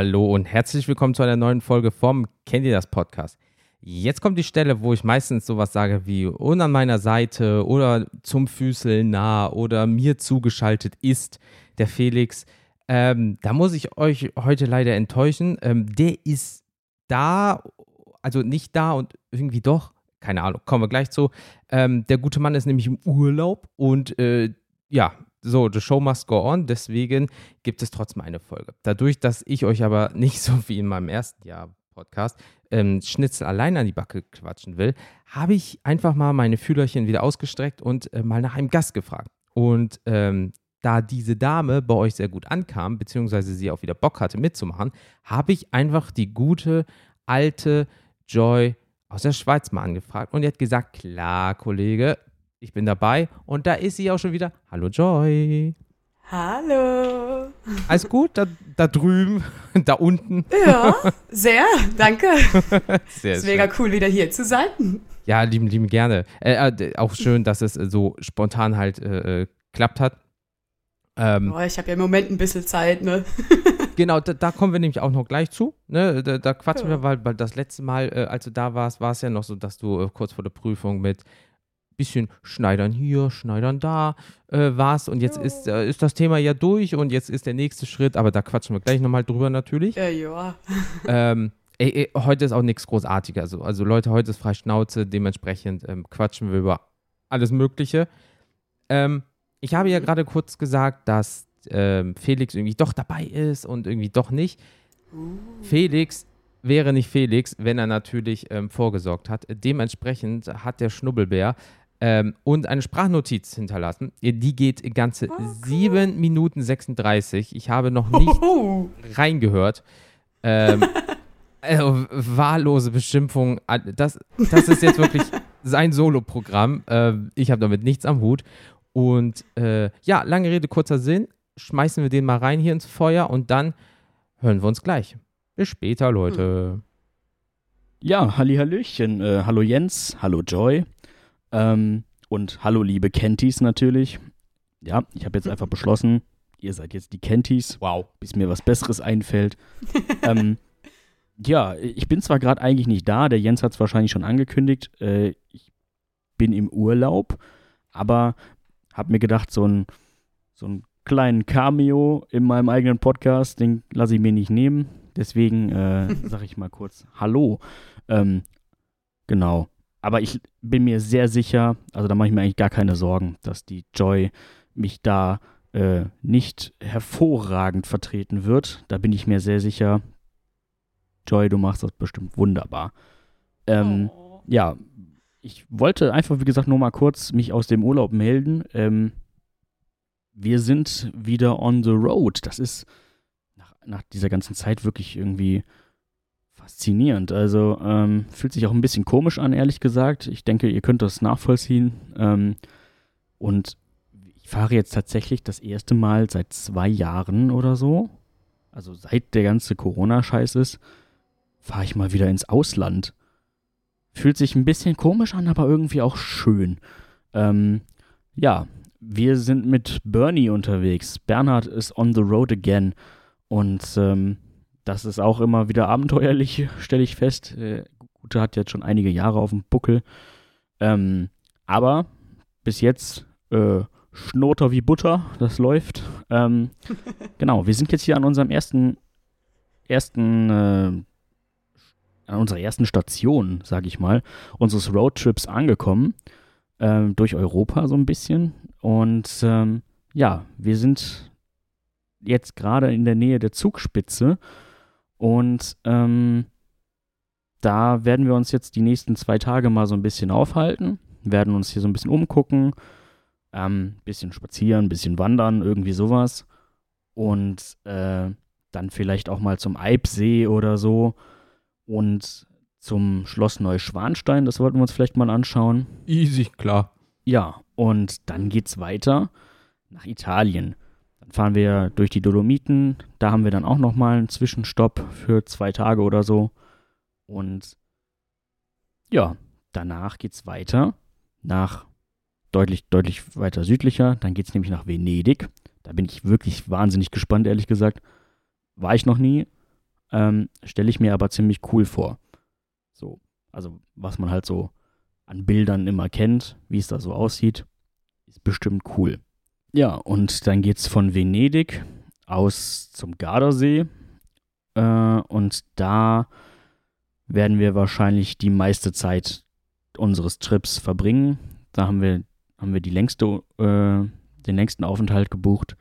Hallo und herzlich willkommen zu einer neuen Folge vom Kennt ihr das Podcast? Jetzt kommt die Stelle, wo ich meistens sowas sage wie und an meiner Seite oder zum Füßeln nah oder mir zugeschaltet ist der Felix. Ähm, da muss ich euch heute leider enttäuschen. Ähm, der ist da, also nicht da und irgendwie doch. Keine Ahnung, kommen wir gleich zu. Ähm, der gute Mann ist nämlich im Urlaub und äh, ja, so, the show must go on, deswegen gibt es trotzdem eine Folge. Dadurch, dass ich euch aber nicht so wie in meinem ersten Jahr Podcast ähm, Schnitzel allein an die Backe quatschen will, habe ich einfach mal meine Fühlerchen wieder ausgestreckt und äh, mal nach einem Gast gefragt. Und ähm, da diese Dame bei euch sehr gut ankam, beziehungsweise sie auch wieder Bock hatte mitzumachen, habe ich einfach die gute alte Joy aus der Schweiz mal angefragt und die hat gesagt, klar, Kollege, ich bin dabei und da ist sie auch schon wieder. Hallo Joy. Hallo. Alles gut? Da, da drüben, da unten. Ja, sehr, danke. sehr ist mega cool, wieder hier zu sein. Ja, lieben, lieben gerne. Äh, äh auch schön, dass es so spontan halt äh, äh klappt hat. Ähm, oh, ich habe ja im Moment ein bisschen Zeit, ne? genau, da, da, kommen wir nämlich auch noch gleich zu. Ne? Da, da quatschen ja. wir, weil, weil das letzte Mal, äh, als du da warst, war es ja noch so, dass du äh, kurz vor der Prüfung mit bisschen Schneidern hier, Schneidern da äh, warst. Und jetzt ist, äh, ist das Thema ja durch und jetzt ist der nächste Schritt, aber da quatschen wir gleich nochmal drüber natürlich. Ja, ja. ähm, ey, ey, heute ist auch nichts Großartiges. Also, also Leute, heute ist frei Schnauze, dementsprechend ähm, quatschen wir über alles Mögliche. Ähm, ich habe ja mhm. gerade kurz gesagt, dass ähm, Felix irgendwie doch dabei ist und irgendwie doch nicht. Uh. Felix wäre nicht Felix, wenn er natürlich ähm, vorgesorgt hat. Dementsprechend hat der Schnubbelbär ähm, und eine Sprachnotiz hinterlassen. Die geht ganze cool. 7 Minuten 36. Ich habe noch nicht oh. reingehört. Ähm, äh, wahllose Beschimpfung. Das, das ist jetzt wirklich sein Solo-Programm. Äh, ich habe damit nichts am Hut. Und äh, ja, lange Rede, kurzer Sinn. Schmeißen wir den mal rein hier ins Feuer und dann hören wir uns gleich. Bis später, Leute. Hm. Ja, Halli Hallöchen. Äh, hallo Jens, hallo Joy. Ähm, und hallo, liebe Kenties natürlich. Ja, ich habe jetzt einfach beschlossen, ihr seid jetzt die Kenties. Wow. Bis mir was Besseres einfällt. ähm, ja, ich bin zwar gerade eigentlich nicht da, der Jens hat es wahrscheinlich schon angekündigt. Äh, ich bin im Urlaub, aber habe mir gedacht, so ein, so einen kleinen Cameo in meinem eigenen Podcast, den lasse ich mir nicht nehmen. Deswegen äh, sage ich mal kurz Hallo. Ähm, genau. Aber ich bin mir sehr sicher, also da mache ich mir eigentlich gar keine Sorgen, dass die Joy mich da äh, nicht hervorragend vertreten wird. Da bin ich mir sehr sicher. Joy, du machst das bestimmt wunderbar. Ähm, oh. Ja, ich wollte einfach, wie gesagt, nur mal kurz mich aus dem Urlaub melden. Ähm, wir sind wieder on the road. Das ist nach, nach dieser ganzen Zeit wirklich irgendwie faszinierend. Also ähm, fühlt sich auch ein bisschen komisch an, ehrlich gesagt. Ich denke, ihr könnt das nachvollziehen. Ähm, und ich fahre jetzt tatsächlich das erste Mal seit zwei Jahren oder so, also seit der ganze Corona-Scheiß ist, fahre ich mal wieder ins Ausland. Fühlt sich ein bisschen komisch an, aber irgendwie auch schön. Ähm, ja, wir sind mit Bernie unterwegs. Bernhard ist on the road again. Und ähm, das ist auch immer wieder abenteuerlich, stelle ich fest. Äh, Gute hat jetzt schon einige Jahre auf dem Buckel. Ähm, aber bis jetzt äh, Schnoter wie Butter, das läuft. Ähm, genau, wir sind jetzt hier an unserem ersten, ersten, äh, an unserer ersten Station, sage ich mal, unseres Roadtrips angekommen. Ähm, durch Europa so ein bisschen. Und ähm, ja, wir sind jetzt gerade in der Nähe der Zugspitze und ähm, da werden wir uns jetzt die nächsten zwei Tage mal so ein bisschen aufhalten, werden uns hier so ein bisschen umgucken, ähm, bisschen spazieren, bisschen wandern, irgendwie sowas. Und äh, dann vielleicht auch mal zum Eibsee oder so. Und zum Schloss Neuschwanstein, das wollten wir uns vielleicht mal anschauen. Easy, klar. Ja, und dann geht's weiter nach Italien fahren wir durch die Dolomiten. Da haben wir dann auch nochmal einen Zwischenstopp für zwei Tage oder so. Und ja, danach geht es weiter nach deutlich, deutlich weiter südlicher. Dann geht es nämlich nach Venedig. Da bin ich wirklich wahnsinnig gespannt, ehrlich gesagt. War ich noch nie, Ähm, Stelle ich mir aber ziemlich cool vor. So, also was man halt so an Bildern immer kennt, wie es da so aussieht, ist bestimmt cool. Ja, und dann geht es von Venedig aus zum Gardasee. Äh, und da werden wir wahrscheinlich die meiste Zeit unseres Trips verbringen. Da haben wir, haben wir die längste, äh, den längsten Aufenthalt gebucht.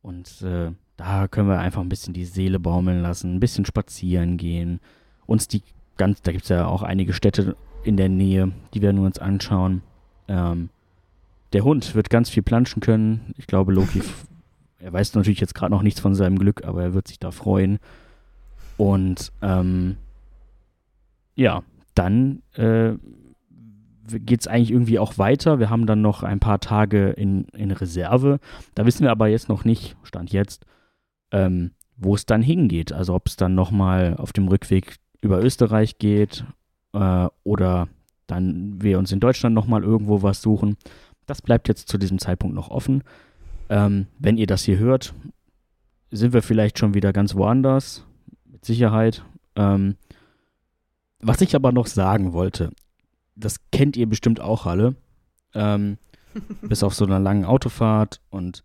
Und äh, da können wir einfach ein bisschen die Seele baumeln lassen, ein bisschen spazieren gehen, uns die ganz, da gibt es ja auch einige Städte in der Nähe, die werden wir uns anschauen. Ähm, der Hund wird ganz viel planschen können. Ich glaube, Loki, er weiß natürlich jetzt gerade noch nichts von seinem Glück, aber er wird sich da freuen. Und ähm, ja, dann äh, geht es eigentlich irgendwie auch weiter. Wir haben dann noch ein paar Tage in, in Reserve. Da wissen wir aber jetzt noch nicht, Stand jetzt, ähm, wo es dann hingeht. Also ob es dann nochmal auf dem Rückweg über Österreich geht äh, oder dann wir uns in Deutschland nochmal irgendwo was suchen. Das bleibt jetzt zu diesem Zeitpunkt noch offen. Ähm, wenn ihr das hier hört, sind wir vielleicht schon wieder ganz woanders, mit Sicherheit. Ähm, was ich aber noch sagen wollte, das kennt ihr bestimmt auch alle, ähm, bis auf so einer langen Autofahrt und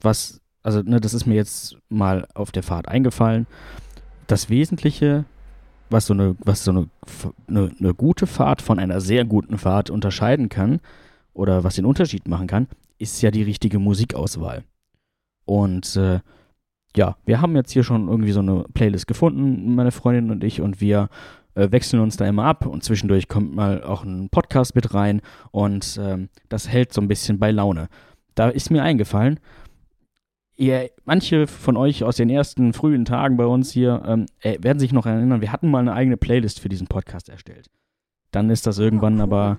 was, also ne, das ist mir jetzt mal auf der Fahrt eingefallen. Das Wesentliche was so eine, was so eine, eine, eine gute Fahrt von einer sehr guten Fahrt unterscheiden kann oder was den Unterschied machen kann, ist ja die richtige Musikauswahl. Und äh, ja, wir haben jetzt hier schon irgendwie so eine Playlist gefunden, meine Freundin und ich, und wir äh, wechseln uns da immer ab und zwischendurch kommt mal auch ein Podcast mit rein und ähm, das hält so ein bisschen bei Laune. Da ist mir eingefallen, ihr, manche von euch aus den ersten frühen Tagen bei uns hier ähm, äh, werden sich noch erinnern, wir hatten mal eine eigene Playlist für diesen Podcast erstellt. Dann ist das irgendwann aber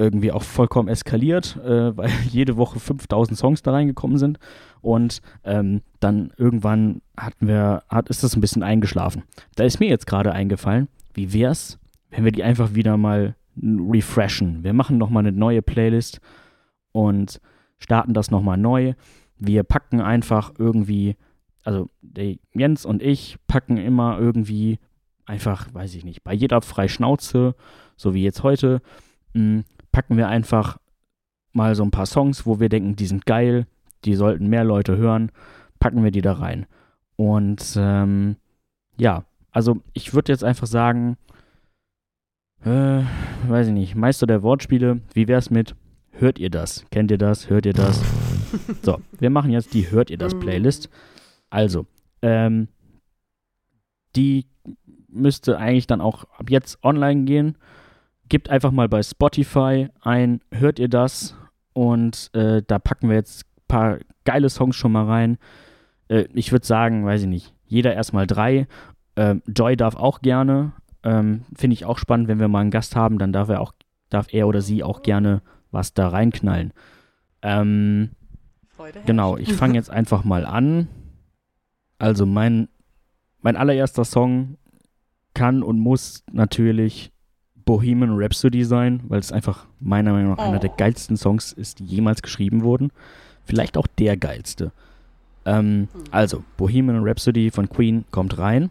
irgendwie auch vollkommen eskaliert, äh, weil jede Woche 5000 Songs da reingekommen sind. Und ähm, dann irgendwann hatten wir, hat, ist das ein bisschen eingeschlafen. Da ist mir jetzt gerade eingefallen, wie wär's, wenn wir die einfach wieder mal refreshen. Wir machen nochmal eine neue Playlist und starten das nochmal neu wir packen einfach irgendwie, also Jens und ich packen immer irgendwie einfach, weiß ich nicht, bei jeder Freischnauze, so wie jetzt heute, hm, packen wir einfach mal so ein paar Songs, wo wir denken, die sind geil, die sollten mehr Leute hören, packen wir die da rein. Und ähm, ja, also ich würde jetzt einfach sagen, äh, weiß ich nicht, Meister der Wortspiele, wie wär's mit, hört ihr das? Kennt ihr das? Hört ihr das? So, wir machen jetzt die Hört ihr das mm. Playlist. Also, ähm, die müsste eigentlich dann auch ab jetzt online gehen. Gebt einfach mal bei Spotify ein Hört ihr das? Und äh, da packen wir jetzt ein paar geile Songs schon mal rein. Äh, ich würde sagen, weiß ich nicht, jeder erstmal drei. Ähm, Joy darf auch gerne. Ähm, Finde ich auch spannend, wenn wir mal einen Gast haben, dann darf er auch, darf er oder sie auch gerne was da reinknallen. Ähm, Freude Genau, ich fange jetzt einfach mal an. Also mein, mein allererster Song kann und muss natürlich Bohemian Rhapsody sein, weil es einfach meiner Meinung nach oh. einer der geilsten Songs ist, die jemals geschrieben wurden. Vielleicht auch der geilste. Ähm, hm. Also, Bohemian Rhapsody von Queen kommt rein.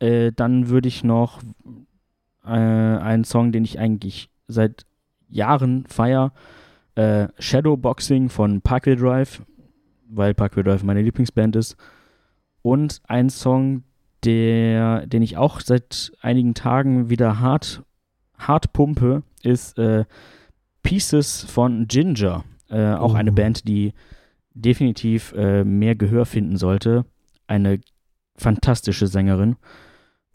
Äh, dann würde ich noch äh, einen Song, den ich eigentlich seit Jahren feiere, äh, Shadowboxing von Parkway Drive weil Parkway Drive meine Lieblingsband ist. Und ein Song, der, den ich auch seit einigen Tagen wieder hart, hart pumpe, ist äh, Pieces von Ginger. Äh, auch oh. eine Band, die definitiv äh, mehr Gehör finden sollte. Eine fantastische Sängerin.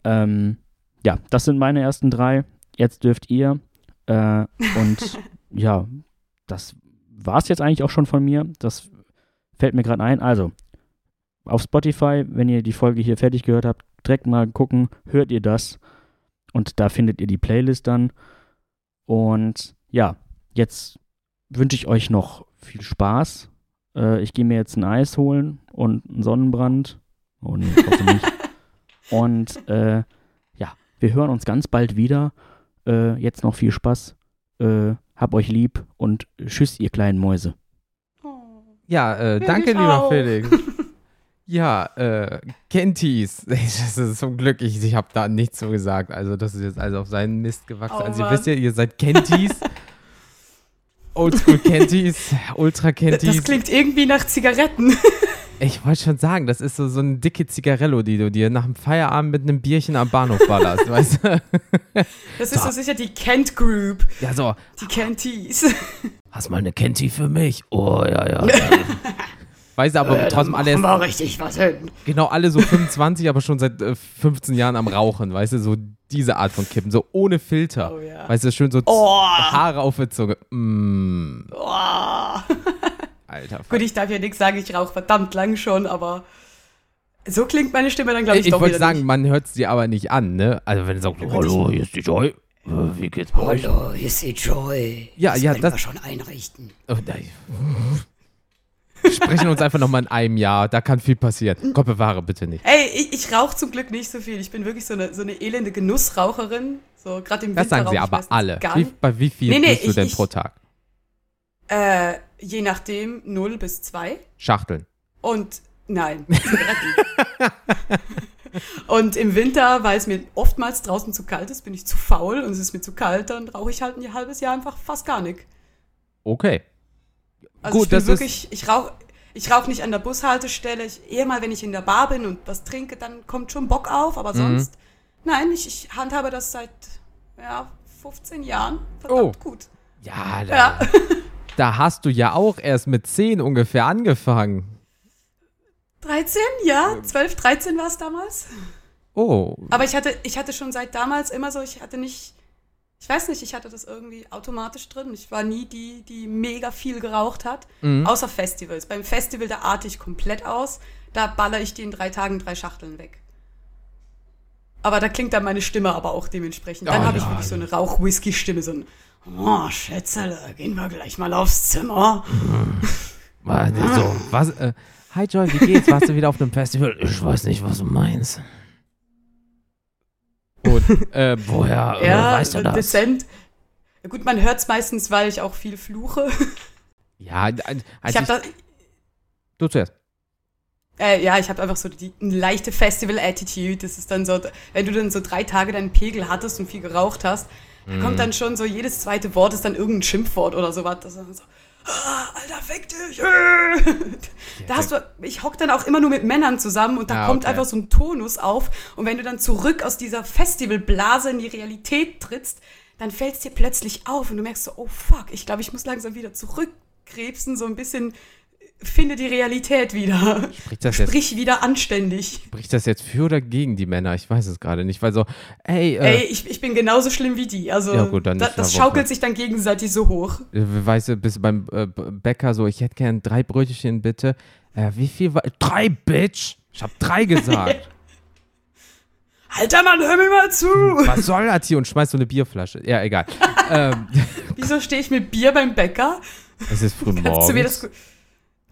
Ähm, ja, das sind meine ersten drei. Jetzt dürft ihr. Äh, und ja, das war es jetzt eigentlich auch schon von mir. Das fällt mir gerade ein. Also, auf Spotify, wenn ihr die Folge hier fertig gehört habt, direkt mal gucken, hört ihr das. Und da findet ihr die Playlist dann. Und ja, jetzt wünsche ich euch noch viel Spaß. Äh, ich gehe mir jetzt ein Eis holen und einen Sonnenbrand. Oh nee, nicht. und äh, ja, wir hören uns ganz bald wieder. Äh, jetzt noch viel Spaß. Äh, hab euch lieb und tschüss, ihr kleinen Mäuse. Ja, äh, danke, lieber auch. Felix. Ja, äh, Kenties. Das ist zum Glück, ich, ich habe da nichts so gesagt. Also, das ist jetzt also auf seinen Mist gewachsen. Oh, also, ihr wisst ja, ihr seid Kenties. Oldschool Kenties, Ultra Kenties. Das klingt irgendwie nach Zigaretten. Ich wollte schon sagen, das ist so, so eine dicke Zigarello, die du dir nach dem Feierabend mit einem Bierchen am Bahnhof ballerst, weißt du? Das ist so sicher die Kent Group. Ja, so, Die Kenties. hast mal eine Kentie für mich? Oh, ja, ja. Weißt du, aber trotzdem alle, erst- Mal richtig was hin. genau alle so 25, aber schon seit äh, 15 Jahren am Rauchen, weißt du, so diese Art von Kippen, so ohne Filter. Oh ja. Weißt du, schön so Oh. Haare auf der Zunge. Mm, Oh. alter Gut, ich darf ja nichts sagen, ich rauche verdammt lang schon, aber so klingt meine Stimme dann, glaube ich, Ich, ich doch wollte wieder sagen, nicht. man hört es dir aber nicht an, ne? Also wenn du sagst, hallo, hier ist die Joy. Äh, Wie geht's bei euch? Hallo, hier ist die Joy. Ja, das ja, das- wir schon einrichten. Oh, nein. Wir sprechen uns einfach nochmal in einem Jahr, da kann viel passieren. Gott bewahre bitte nicht. Ey, ich, ich rauche zum Glück nicht so viel. Ich bin wirklich so eine, so eine elende Genussraucherin. So gerade im Das Winter sagen sie aber alle. Wie, bei wie viel Nee, nee, bist du ich- denn ich- pro Tag? Äh, je nachdem 0 bis 2. Schachteln. Und nein, Zigaretten. und im Winter, weil es mir oftmals draußen zu kalt ist, bin ich zu faul und es ist mir zu kalt, dann rauche ich halt ein halbes Jahr einfach fast gar nicht. Okay. Also Gut, ich bin wirklich, ich rauche ich rauch nicht an der Bushaltestelle. Ich, eher mal, wenn ich in der Bar bin und was trinke, dann kommt schon Bock auf, aber Mhm. sonst, nein, ich, ich handhabe das seit ja, 15 Jahren. Verdammt Oh. gut. Ja, da, Ja. da hast du ja auch erst mit 10 ungefähr angefangen. 13, ja, 12, 13 war es damals. Oh, Aber ich hatte, ich hatte schon seit damals immer so, ich hatte nicht, ich weiß nicht, ich hatte das irgendwie automatisch drin. Ich war nie die, die mega viel geraucht hat, Mhm. außer Festivals. Beim Festival, da arte ich komplett aus. Da baller ich die in drei Tagen drei Schachteln weg. Aber da klingt dann meine Stimme aber auch dementsprechend. Dann Oh, habe ich wirklich so eine Rauch-Whisky-Stimme, so ein Oh, Schätzele, gehen wir gleich mal aufs Zimmer. nicht so. Was, äh, hi Joy, wie geht's? Warst du wieder auf einem Festival? Ich weiß nicht, was du meinst. Äh, woher Ja, weißt du das? dezent. Ja, gut, man hört es meistens, weil ich auch viel fluche. Ja, als ich habe da, du zuerst. Äh, ja, ich habe einfach so die eine leichte Festival-Attitude. Das ist dann so, wenn du dann so drei Tage deinen Pegel hattest und viel geraucht hast, da kommt dann schon so jedes zweite Wort ist dann irgendein Schimpfwort oder sowas. Das ist dann so, ah, Alter, fick dich! da hast du, ich hock dann auch immer nur mit Männern zusammen und da Ah, kommt okay. einfach so ein Tonus auf. Und wenn du dann zurück aus dieser Festivalblase in die Realität trittst, dann fällt es dir plötzlich auf und du merkst so, oh fuck, ich glaube, ich muss langsam wieder zurückkrebsen, so ein bisschen, finde die Realität wieder. Spricht das jetzt, Sprich wieder anständig. spricht das jetzt für oder gegen die Männer? Ich weiß es gerade nicht, weil so, ey, äh, Ey, ich, ich bin genauso schlimm wie die. Also Ja, gut, dann da, das schaukelt sich dann gegenseitig so hoch. äh, weißt du, bist beim äh, Bäcker so, ich hätte gern drei Brötchen bitte. Äh, wie viel war, drei, Bitch? Ich hab drei gesagt. Alter Mann, hör mir mal zu! Was soll das hier? Und schmeißt so eine Bierflasche. Ja, egal. ähm, Wieso stehe ich mit Bier beim Bäcker? es ist früh Kannst du mir das morgens.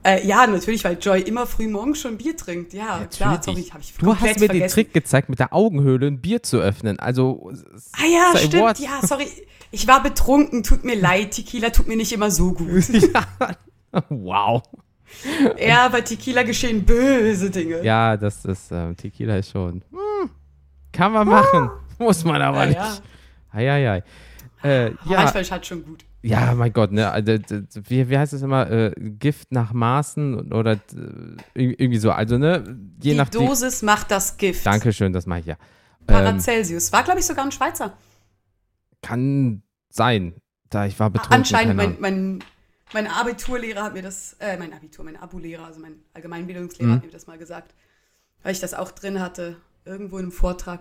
Äh, ja, natürlich, weil Joy immer früh morgens schon Bier trinkt. Ja, klar, sorry, Natürlich. habe ich Du hast mir den vergessen. Trick gezeigt, mit der Augenhöhle ein Bier zu öffnen. Also, Ah ja, stimmt. what? Ja, sorry. Ich war betrunken, tut mir leid. Tequila tut mir nicht immer so gut. wow. ja, bei Tequila geschehen böse Dinge. Ja, das ist, ähm, Tequila ist schon, hm, kann man machen. Muss man aber Ja, nicht. ja. Eieiei. Äh, Aber ja, Manchmal ist halt schon gut. Ja, mein Gott, ne, also, wie, wie heißt es immer, äh, Gift nach Maßen oder äh, irgendwie so, also, ne, je die nach Dosis macht das Gift. Dankeschön, das mache ich ja. Ähm, Paracelsius. War, glaube ich, sogar ein Schweizer. kann sein, da ich war betrunken. Anscheinend, mein, mein, mein Abiturlehrer hat mir das, äh, mein Abitur, mein Abulehrer, also mein Allgemeinbildungslehrer Mhm. hat mir das mal gesagt. Weil ich das auch drin hatte, irgendwo in einem Vortrag.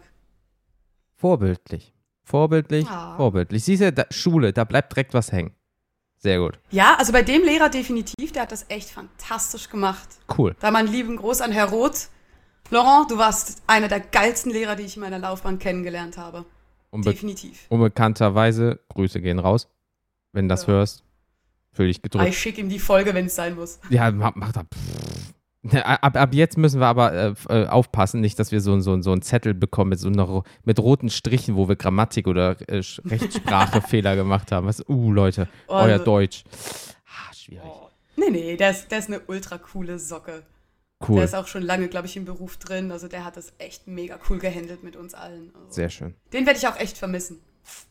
Vorbildlich. Vorbildlich, Ah. vorbildlich. Siehst du, da, Schule, da bleibt direkt was hängen. Sehr gut. Ja, also bei dem Lehrer definitiv, der hat das echt fantastisch gemacht. Cool. Da mal einen lieben Gruß an Herr Roth. Laurent, du warst einer der geilsten Lehrer, die ich in meiner Laufbahn kennengelernt habe. Unbe Definitiv. unbekannterweise, Grüße gehen raus. Wenn du das Ja. hörst, fühl dich Ah, gedrückt. Ich schicke ihm die Folge, wenn es sein muss. Ja, mach, mach da. Pff. Ne, Ab, ab jetzt müssen wir aber äh, äh, aufpassen, nicht, dass wir so, so, so einen Zettel bekommen mit so einer, mit roten Strichen, wo wir Grammatik oder äh, Rechtssprachefehler gemacht haben. Was, uh, Leute, Oh, euer also- Deutsch. Ah, schwierig. Nee, nee, der ist, der ist eine ultra coole Socke. Cool. Der ist auch schon lange, glaube ich, im Beruf drin. Also der hat das echt mega cool gehandelt mit uns allen. Also, Sehr schön. Den werde ich auch echt vermissen.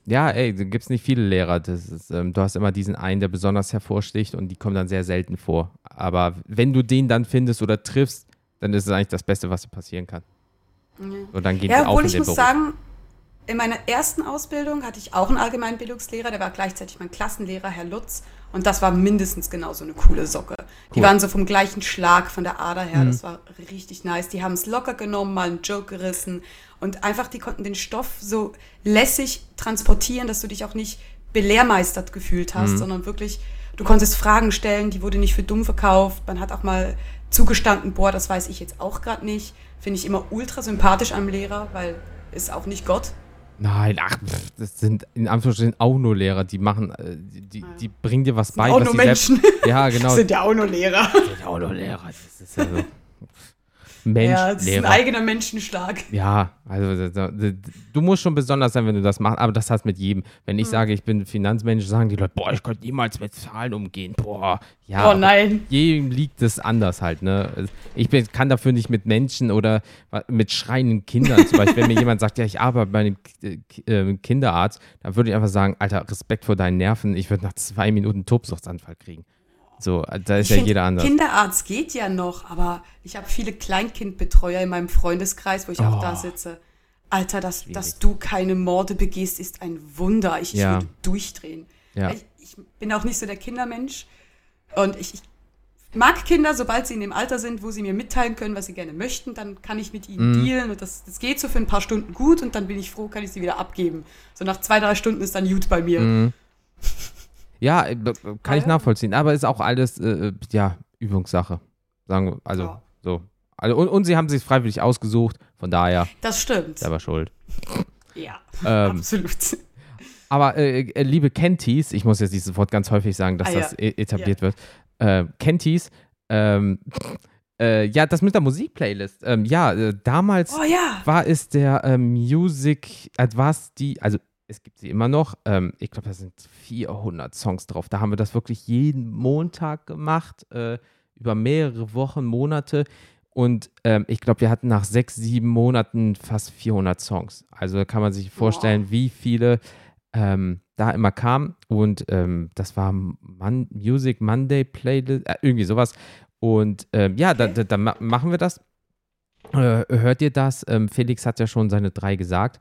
Ja, ey, da gibt es nicht viele Lehrer. Das ist, ähm, du hast immer diesen einen, der besonders hervorsticht und die kommen dann sehr selten vor. Aber wenn du den dann findest oder triffst, dann ist es eigentlich das Beste, was dir passieren kann. Und dann gehen Ja, sie auch obwohl in ich den muss Beruf. sagen, in meiner ersten Ausbildung hatte ich auch einen Allgemeinbildungslehrer, der war gleichzeitig mein Klassenlehrer, Herr Lutz. Und das war mindestens genauso eine coole Socke. Die Cool. waren so vom gleichen Schlag von der Ader her. Mhm. Das war richtig nice. Die haben es locker genommen, mal einen Joke gerissen. Und einfach, die konnten den Stoff so lässig transportieren, dass du dich auch nicht belehrmeistert gefühlt hast, Mhm. sondern wirklich, du konntest Fragen stellen, die wurde nicht für dumm verkauft. Man hat auch mal zugestanden, boah, das weiß ich jetzt auch gerade nicht. Finde ich immer ultra sympathisch am Lehrer, weil ist auch nicht Gott. Nein, ach, das sind in Anführungsstrichen auch nur Lehrer, die machen, äh, die, die, die bringen dir was bei, auch was nur sie selbst, Menschen. Ja, genau. Sind ja auch nur Lehrer. sind auch nur Lehrer. Das ist ja so. Mensch, ja, das ist ein eigener Menschenschlag. Ja, also du musst schon besonders sein, wenn du das machst, aber das hast mit jedem. Wenn Hm. ich sage, ich bin Finanzmensch, sagen die Leute, boah, ich könnte niemals mit Zahlen umgehen. Boah, ja. oh nein. Jedem liegt es anders halt, ne? Ich bin, kann dafür nicht mit Menschen oder mit schreienden Kindern zum Beispiel. Wenn mir jemand sagt, ja, ich arbeite bei einem K- äh, Kinderarzt, dann würde ich einfach sagen, Alter, Respekt vor deinen Nerven, ich würde nach zwei Minuten Tobsuchtsanfall kriegen. So, da ist Ich ja find, jeder anders. Kinderarzt geht ja noch, aber ich habe viele Kleinkindbetreuer in meinem Freundeskreis, wo ich auch Oh. da sitze. Alter, dass, Schwierig. dass du keine Morde begehst, ist ein Wunder. Ich, ich Ja. würde durchdrehen. Ja. Ich, ich bin auch nicht so der Kindermensch. Und ich, ich mag Kinder, sobald sie in dem Alter sind, wo sie mir mitteilen können, was sie gerne möchten, dann kann ich mit ihnen Mhm. dealen. Und das, das geht so für ein paar Stunden gut und dann bin ich froh, kann ich sie wieder abgeben. So nach zwei, drei Stunden ist dann gut bei mir. Mhm. Ja, äh, kann ich Ja. nachvollziehen, aber ist auch alles, äh, äh, ja, Übungssache. Sagen wir, also Ja. so. Also, und, und sie haben sich freiwillig ausgesucht, von daher Das stimmt. selber schuld. Ja, Ähm, absolut. aber äh, äh, liebe Kenties, ich muss jetzt dieses Wort ganz häufig sagen, dass Ah, ja. das e etabliert wird. Äh, Kenties, ähm, äh, ja, das mit der Musikplaylist. Ähm, ja, damals Oh ja. war es der Music, äh, war es die, also es gibt sie immer noch, ähm, ich glaube, da sind 400 Songs drauf. Da haben wir das wirklich jeden Montag gemacht, äh, über mehrere Wochen, Monate. Und ähm, ich glaube, wir hatten nach sechs, sieben Monaten fast 400 Songs. Also da kann man sich vorstellen, wie viele ähm, da immer kamen. Und ähm, das war Mon Music Monday Playlist, äh, irgendwie sowas. Und ähm, ja, da, da, da ma- machen wir das. Äh, hört ihr das? Ähm, Felix hat ja schon seine drei gesagt.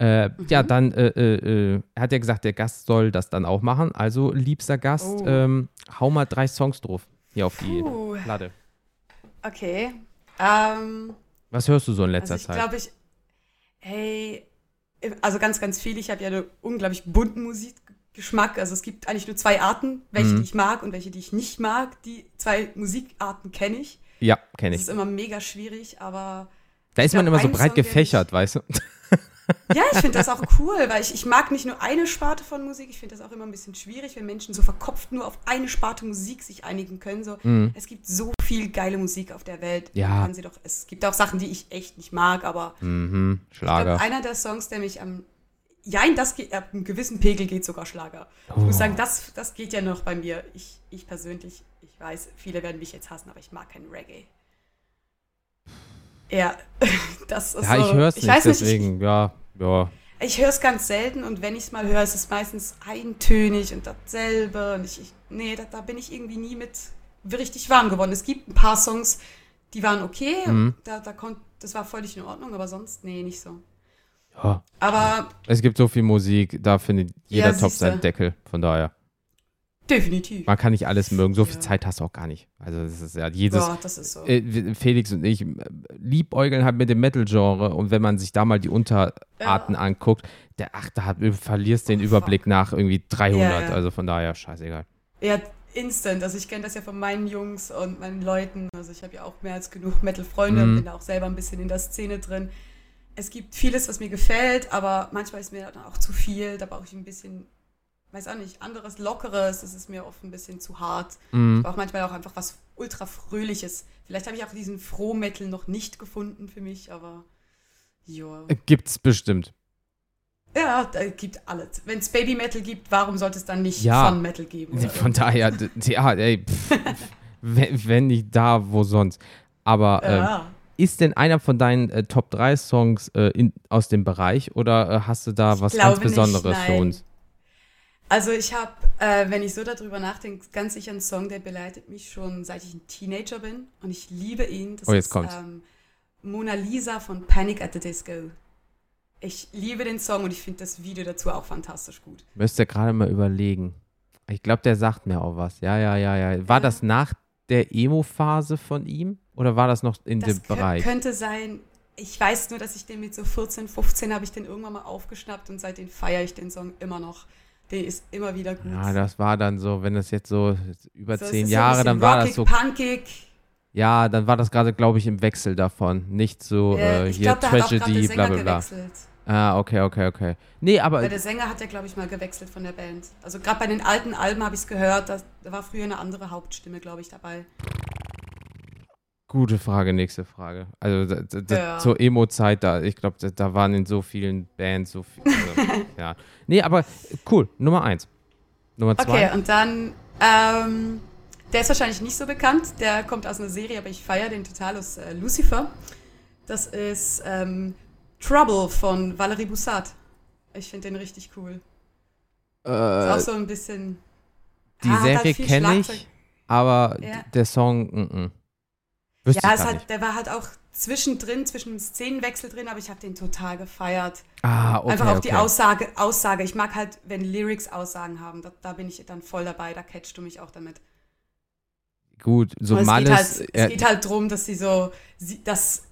Äh, Ja, Mhm. dann, äh, äh, äh, er hat ja gesagt, der Gast soll das dann auch machen. Also, liebster Gast, Oh. ähm, hau mal drei Songs drauf hier auf die Puh. Platte. Okay. Ähm, Was hörst du so in also letzter ich Zeit? glaube, ich. Hey. Also ganz, ganz viel. Ich habe ja einen unglaublich bunten Musikgeschmack. Also es gibt eigentlich nur zwei Arten, welche Mhm. die ich mag und welche die ich nicht mag. Die zwei Musikarten kenne ich. ja, kenne Das ich. ist immer mega schwierig, aber Da ist man glaub, immer so breit Song, gefächert, weißt du? Ja, ich finde das auch cool, weil ich, ich mag nicht nur eine Sparte von Musik. Ich finde das auch immer ein bisschen schwierig, wenn Menschen so verkopft nur auf eine Sparte Musik sich einigen können. So, Mhm. Es gibt so viel geile Musik auf der Welt. Ja. Kann sie doch, es gibt auch Sachen, die ich echt nicht mag, aber Mhm, ich Schlager. glaube, einer der Songs, der mich am. Ja, das geht, ab einem gewissen Pegel geht sogar Schlager. Ich muss Oh. sagen, das, das geht ja noch bei mir. Ich, ich persönlich, ich weiß, viele werden mich jetzt hassen, aber ich mag keinen Reggae. Ja, das ist ja, so. ich höre es ich nicht, weiß nicht, ich- deswegen, ja, ja. ich höre es ganz selten und wenn ich es mal höre, ist es meistens eintönig und dasselbe. Und ich, ich nee, da, da bin ich irgendwie nie mit richtig warm geworden. Es gibt ein paar Songs, die waren okay, Mhm. da, da konnt, das war völlig in Ordnung, aber sonst, nee, nicht so. ja. Aber Es gibt so viel Musik, da findet jeder Ja, siehste. seinen Deckel. Von daher, definitiv. man kann nicht alles mögen. So viel Ja. Zeit hast du auch gar nicht. Also, das ist ja jedes. ja, das ist so. Äh, Felix und ich äh, liebäugeln halt mit dem Metal-Genre und wenn man sich da mal die Unterarten Ja. anguckt, der, ach, da hat- du verlierst den Überblick nach irgendwie 300. Ja. Also von daher, scheißegal. Ja, instant. Also ich kenne das ja von meinen Jungs und meinen Leuten. Also ich habe ja auch mehr als genug Metal-Freunde Mhm. und bin da auch selber ein bisschen in der Szene drin. Es gibt vieles, was mir gefällt, aber manchmal ist mir dann auch zu viel. Da brauche ich ein bisschen, weiß auch nicht, anderes, lockeres. Das ist mir oft ein bisschen zu hart. Mhm. Ich brauche manchmal auch einfach was ultra fröhliches. Vielleicht habe ich auch diesen Froh-Metal noch nicht gefunden für mich, aber ja. Äh, Gibt's bestimmt. Ja, da gibt alles. Wenn es Baby-Metal gibt, warum sollte es dann nicht Ja. Fun-Metal geben? oder Von daher, ja, ey, pff, wenn, wenn nicht da, wo sonst. Aber Ja. ist denn einer von deinen äh, Top 3 Songs äh, in, aus dem Bereich oder äh, hast du da Ich was ganz Besonderes nicht, für uns? Also ich habe, äh, wenn ich so darüber nachdenke, ganz sicher einen Song, der begleitet mich schon seit ich ein Teenager bin und ich liebe ihn. Das Oh, jetzt ist kommt's. Ähm, Mona Lisa von Panic at the Disco. Ich liebe den Song und ich finde das Video dazu auch fantastisch gut. Müsst ihr gerade mal überlegen. Ich glaube, der sagt mir auch was. Ja, ja, ja, ja. War Ja. das nach der Emo-Phase von ihm oder war das noch in Das dem Bereich? könnte sein. Ich weiß nur, dass ich den mit so 14, 15 habe ich den irgendwann mal aufgeschnappt und seitdem feiere ich den Song immer noch. Der ist immer wieder gut. Ja, das war dann so, wenn es jetzt so über So, zehn Jahre, so dann war das rockig, so, punkig. ja, dann war das gerade, glaube ich, im Wechsel davon. Nicht so Äh, hier gerade Tragedy, bla bla bla. gewechselt. Ah, okay, okay, okay. Nee, aber Weil der Sänger hat ja, glaube ich, mal gewechselt von der Band. Also gerade bei den alten Alben habe ich es gehört, da war früher eine andere Hauptstimme, glaube ich, dabei. Gute Frage, nächste Frage. Also da, da, Ja. zur Emo-Zeit, da, ich glaube, da, da waren in so vielen Bands so viel. Also, ja. Nee, aber cool, Nummer eins. Nummer zwei. Okay, und dann, ähm, der ist wahrscheinlich nicht so bekannt, der kommt aus einer Serie, aber ich feiere den total aus äh, Lucifer. Das ist ähm, Trouble von Valerie Boussard. Ich finde den richtig cool. Ist äh, auch so ein bisschen. die Ah, Serie kenne ich, aber Ja. der Song, mm, mm. Wüsste Ja, es hat, der war halt auch zwischendrin, zwischen dem Szenenwechsel drin, aber ich habe den total gefeiert. Ah, okay, Einfach auch okay. die Aussage, Aussage. Ich mag halt, wenn Lyrics Aussagen haben, da, da bin ich dann voll dabei, da catchst du mich auch damit. Gut, so es, geht Mannes. halt, äh, es geht halt drum, dass sie so, sie, das,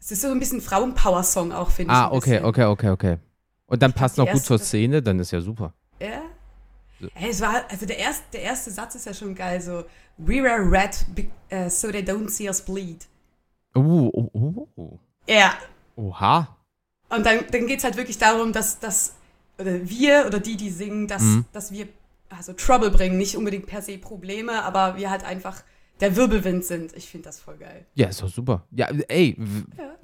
es ist so ein bisschen Frauenpower-Song auch, finde ich. ah, okay, okay, okay, okay. Und dann passt noch gut zur Szene, dann ist ja super. Ja. Hey, es war, also der erste, der erste Satz ist ja schon geil, so, we wear red uh, so they don't see us bleed. Uh, oh, oh, oh. Ja, Oha. Und dann, dann geht es halt wirklich darum, dass, dass oder wir oder die, die singen, dass, Mhm. dass wir also Trouble bringen. Nicht unbedingt per se Probleme, aber wir halt einfach der Wirbelwind sind. Ich finde das voll geil. Ja, ist doch super. Ja, ey, Ja.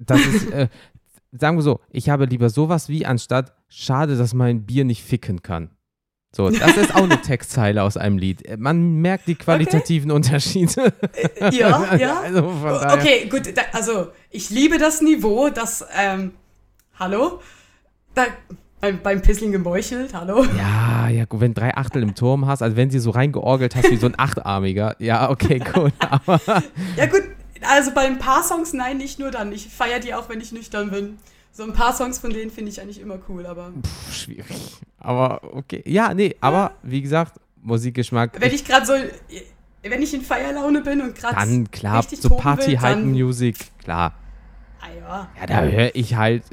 das ist, äh, sagen wir so, ich habe lieber sowas wie anstatt, schade, dass mein Bier nicht ficken kann. So, das ist auch eine Textzeile aus einem Lied. Äh, Man merkt die qualitativen Unterschiede. Ja, ja. Also. Okay, gut. Da, also, ich liebe das Niveau, das, ähm, hallo? Da, beim, beim Pissling gemeuchelt, hallo? Ja, ja, gut, wenn drei Achtel im Turm hast, also wenn sie so reingeorgelt hast wie so ein Achtarmiger, ja, okay, gut, aber Ja, gut. Also, bei ein paar Songs, nein, nicht nur dann. Ich feiere die auch, wenn ich nüchtern bin. So ein paar Songs von denen finde ich eigentlich immer cool, aber. pff, schwierig. Aber okay, ja, nee, aber wie gesagt, Musikgeschmack, Wenn ich gerade so, wenn ich in Feierlaune bin und gerade. dann klar, so toben will, Party Hype dann- Music, klar. Ah, ja. Ja, da höre ich halt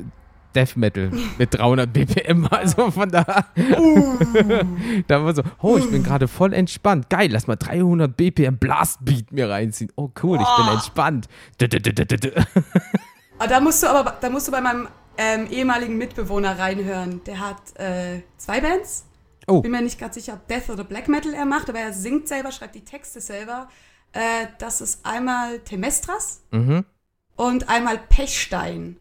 Death Metal mit 300 BPM, also von da. Uh. da war so, oh, ich bin gerade voll entspannt. Geil, lass mal 300 BPM Blast Beat mir reinziehen. Oh, cool, ich bin Oh. entspannt. Ah, da musst du aber, da musst du bei meinem ähm, ehemaligen Mitbewohner reinhören. Der hat äh, zwei Bands. Oh. Bin mir nicht gerade sicher, ob Death oder Black Metal er macht, aber er singt selber, schreibt die Texte selber. Äh, das ist einmal Temestras Mhm. und einmal Pechstein.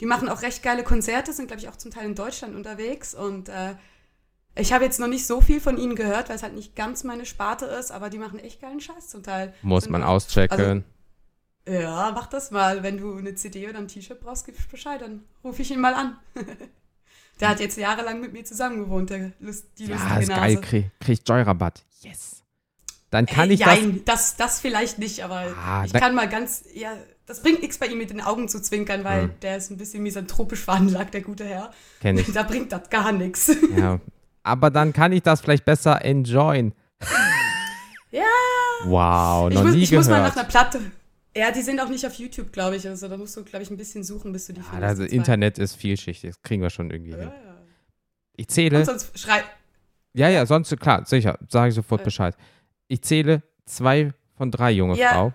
Die machen auch recht geile Konzerte, sind, glaube ich, auch zum Teil in Deutschland unterwegs. Und äh, ich habe jetzt noch nicht so viel von ihnen gehört, weil es halt nicht ganz meine Sparte ist, aber die machen echt geilen Scheiß zum Teil. Muss Sind man auschecken. Ja, mach das mal. Wenn du eine CD oder ein T-Shirt brauchst, gib Bescheid, dann rufe ich ihn mal an. der hat jetzt jahrelang mit mir zusammen gewohnt, der Lust, die ja, lustige ist Nase. geil, krieg, krieg ich Joy-Rabatt. Yes. Dann kann Äh, ich das. jein, das. Das vielleicht nicht, aber Ah, ich kann mal ganz, ja, das bringt nichts bei ihm mit den Augen zu zwinkern, weil Hm. der ist ein bisschen misanthropisch veranlagt, der gute Herr. Kenn ich. Da bringt das gar nichts. Ja. Aber dann kann ich das vielleicht besser enjoyen. Ja. Wow, Ich, noch muss, nie ich muss mal gehört. nach einer Platte. Ja, die sind auch nicht auf YouTube, glaube ich. Also da musst du, glaube ich, ein bisschen suchen, bis du die Ja, findest. also. Internet ist vielschichtig, das kriegen wir schon irgendwie Ja, hin. ja. Ich zähle. Und sonst schrei. Ja, ja, sonst, klar, sicher, sage ich sofort Äh. Bescheid. Ich zähle zwei von drei junge Ja. Frau.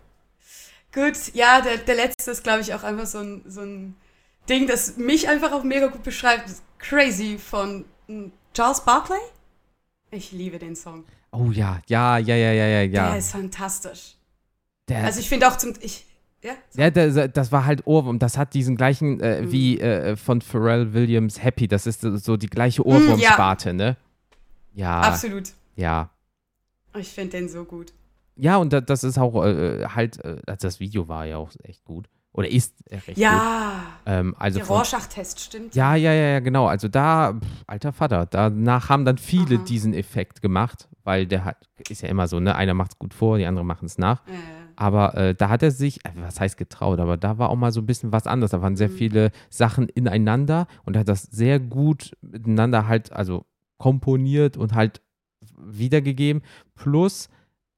Gut, ja, der, der letzte ist, glaube ich, auch einfach so ein, so ein Ding, das mich einfach auch mega gut beschreibt. Crazy von mm, Charles Barkley. Ich liebe den Song. Oh ja, ja, ja, ja, ja, ja, ja. Der ist fantastisch. Der, Also ich finde auch zum. Ich, ja, ja, das, das war halt Ohrwurm. Das hat diesen gleichen äh, Mhm. wie äh, von Pharrell Williams Happy. Das ist so, so die gleiche Ohrwurmsparte, ne? Ja, absolut. ja. Ich finde den so gut. ja, und da, das ist auch äh, halt, äh, also das Video war ja auch echt gut. Oder ist äh, recht gut. Ja, Ähm, also der Rorschach-Test, stimmt. ja, ja, ja, ja, genau. Also da, pff, alter Vater, danach haben dann viele Aha. diesen Effekt gemacht, weil der hat, ist ja immer so, ne? Einer macht es gut vor, die anderen machen es nach. Äh, Aber äh, da hat er sich, äh, was heißt getraut, aber da war auch mal so ein bisschen was anderes. Da waren sehr Mhm. viele Sachen ineinander und er hat das sehr gut miteinander halt, also komponiert und halt wiedergegeben. Plus,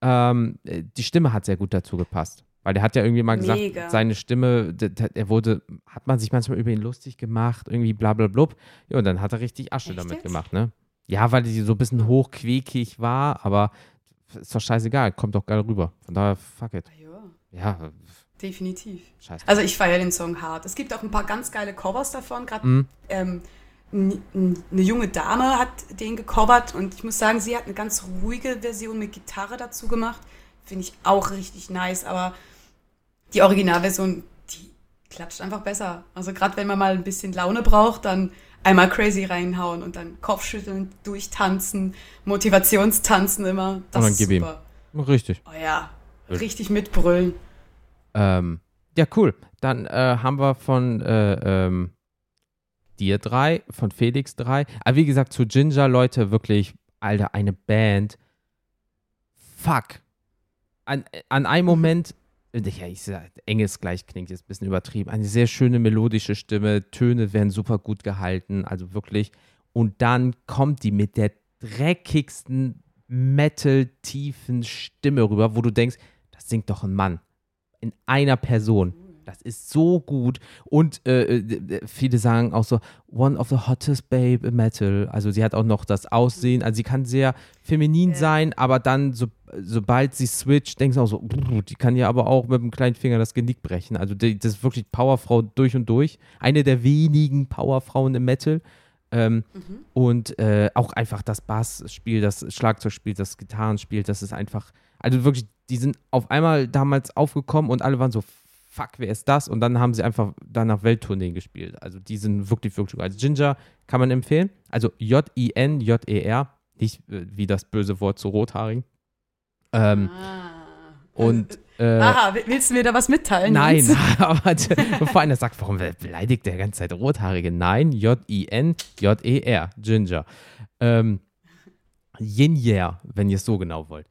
ähm, äh, die Stimme hat sehr gut dazu gepasst. Weil der hat ja irgendwie mal gesagt, Mega. seine Stimme, er wurde, hat man sich manchmal über ihn lustig gemacht, irgendwie bla bla blub. Ja, und dann hat er richtig Asche Echt damit jetzt? gemacht, ne? Ja, weil die so ein bisschen hochquäkig war, aber ist doch scheißegal, kommt doch geil rüber. Von daher, fuck it. ja, Ja, definitiv. scheiße. Also ich feiere den Song hart. Es gibt auch ein paar ganz geile Covers davon. Gerade Mhm. ähm, eine junge Dame hat den gecovert und ich muss sagen, sie hat eine ganz ruhige Version mit Gitarre dazu gemacht. Finde ich auch richtig nice, aber die Originalversion, die klatscht einfach besser. Also gerade wenn man mal ein bisschen Laune braucht, dann einmal crazy reinhauen und dann Kopfschütteln, durchtanzen, Motivationstanzen immer. Das Und dann ist gib ihm. super. Richtig. Oh ja, richtig mitbrüllen. Ähm, ja, cool. Dann äh, haben wir von äh, ähm, dir drei, von Felix drei. Aber wie gesagt, zu Ginger, Leute, wirklich, Alter, eine Band. Fuck. An, an einem Moment, ja, ich sag, enges gleich klingt jetzt ein bisschen übertrieben, eine sehr schöne melodische Stimme, Töne werden super gut gehalten, also wirklich. Und dann kommt die mit der dreckigsten Metal-tiefen Stimme rüber, wo du denkst, das singt doch ein Mann. In einer Person. Das ist so gut. Und äh, äh, viele sagen auch so, one of the hottest babe in Metal. Also sie hat auch noch das Aussehen. Also sie kann sehr feminin Ja. sein, aber dann, so, sobald sie switcht, denkst du auch so, "Brr, die kann ja aber auch mit dem kleinen Finger das Genick brechen. Also die, das ist wirklich Powerfrau durch und durch. Eine der wenigen Powerfrauen im Metal. Ähm, Mhm. und äh, auch einfach das Bassspiel, das Schlagzeugspiel, das Gitarrenspiel, das ist einfach, also wirklich, die sind auf einmal damals aufgekommen und alle waren so, fuck, wer ist das? Und dann haben sie einfach danach Welttourneen gespielt. Also die sind wirklich, wirklich gut. Also Ginger kann man empfehlen. Also J-I-N, J-E-R, nicht äh, wie das böse Wort zu Rothaarigen. Ähm, Ah. und äh, Aha, willst du mir da was mitteilen? Nein, aber bevor einer sagt, warum beleidigt der ganze Zeit Rothaarige? Nein, J-I-N, J-E-R, Ginger. Ähm, Yin Year, wenn ihr es so genau wollt.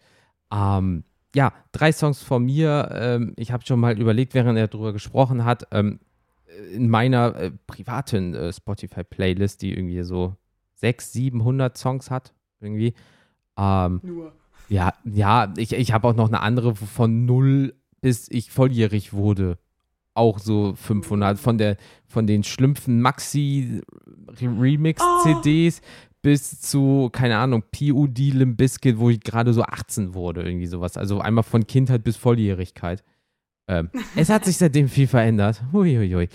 Ähm, ja, drei Songs von mir. Ähm, ich habe schon mal überlegt, während er darüber gesprochen hat, ähm, in meiner äh, privaten äh, Spotify-Playlist, die irgendwie so 600, 700 Songs hat, irgendwie. Ähm, Nur. ja, ja, ich, ich habe auch noch eine andere von null bis ich volljährig wurde. Auch so 500 von der von den Schlümpfen Maxi Remix CDs bis zu keine Ahnung PUD Limp Bizkit, wo ich gerade so 18 wurde irgendwie sowas. Also einmal von Kindheit bis Volljährigkeit. Ähm, es hat sich seitdem viel verändert. Huiuiui.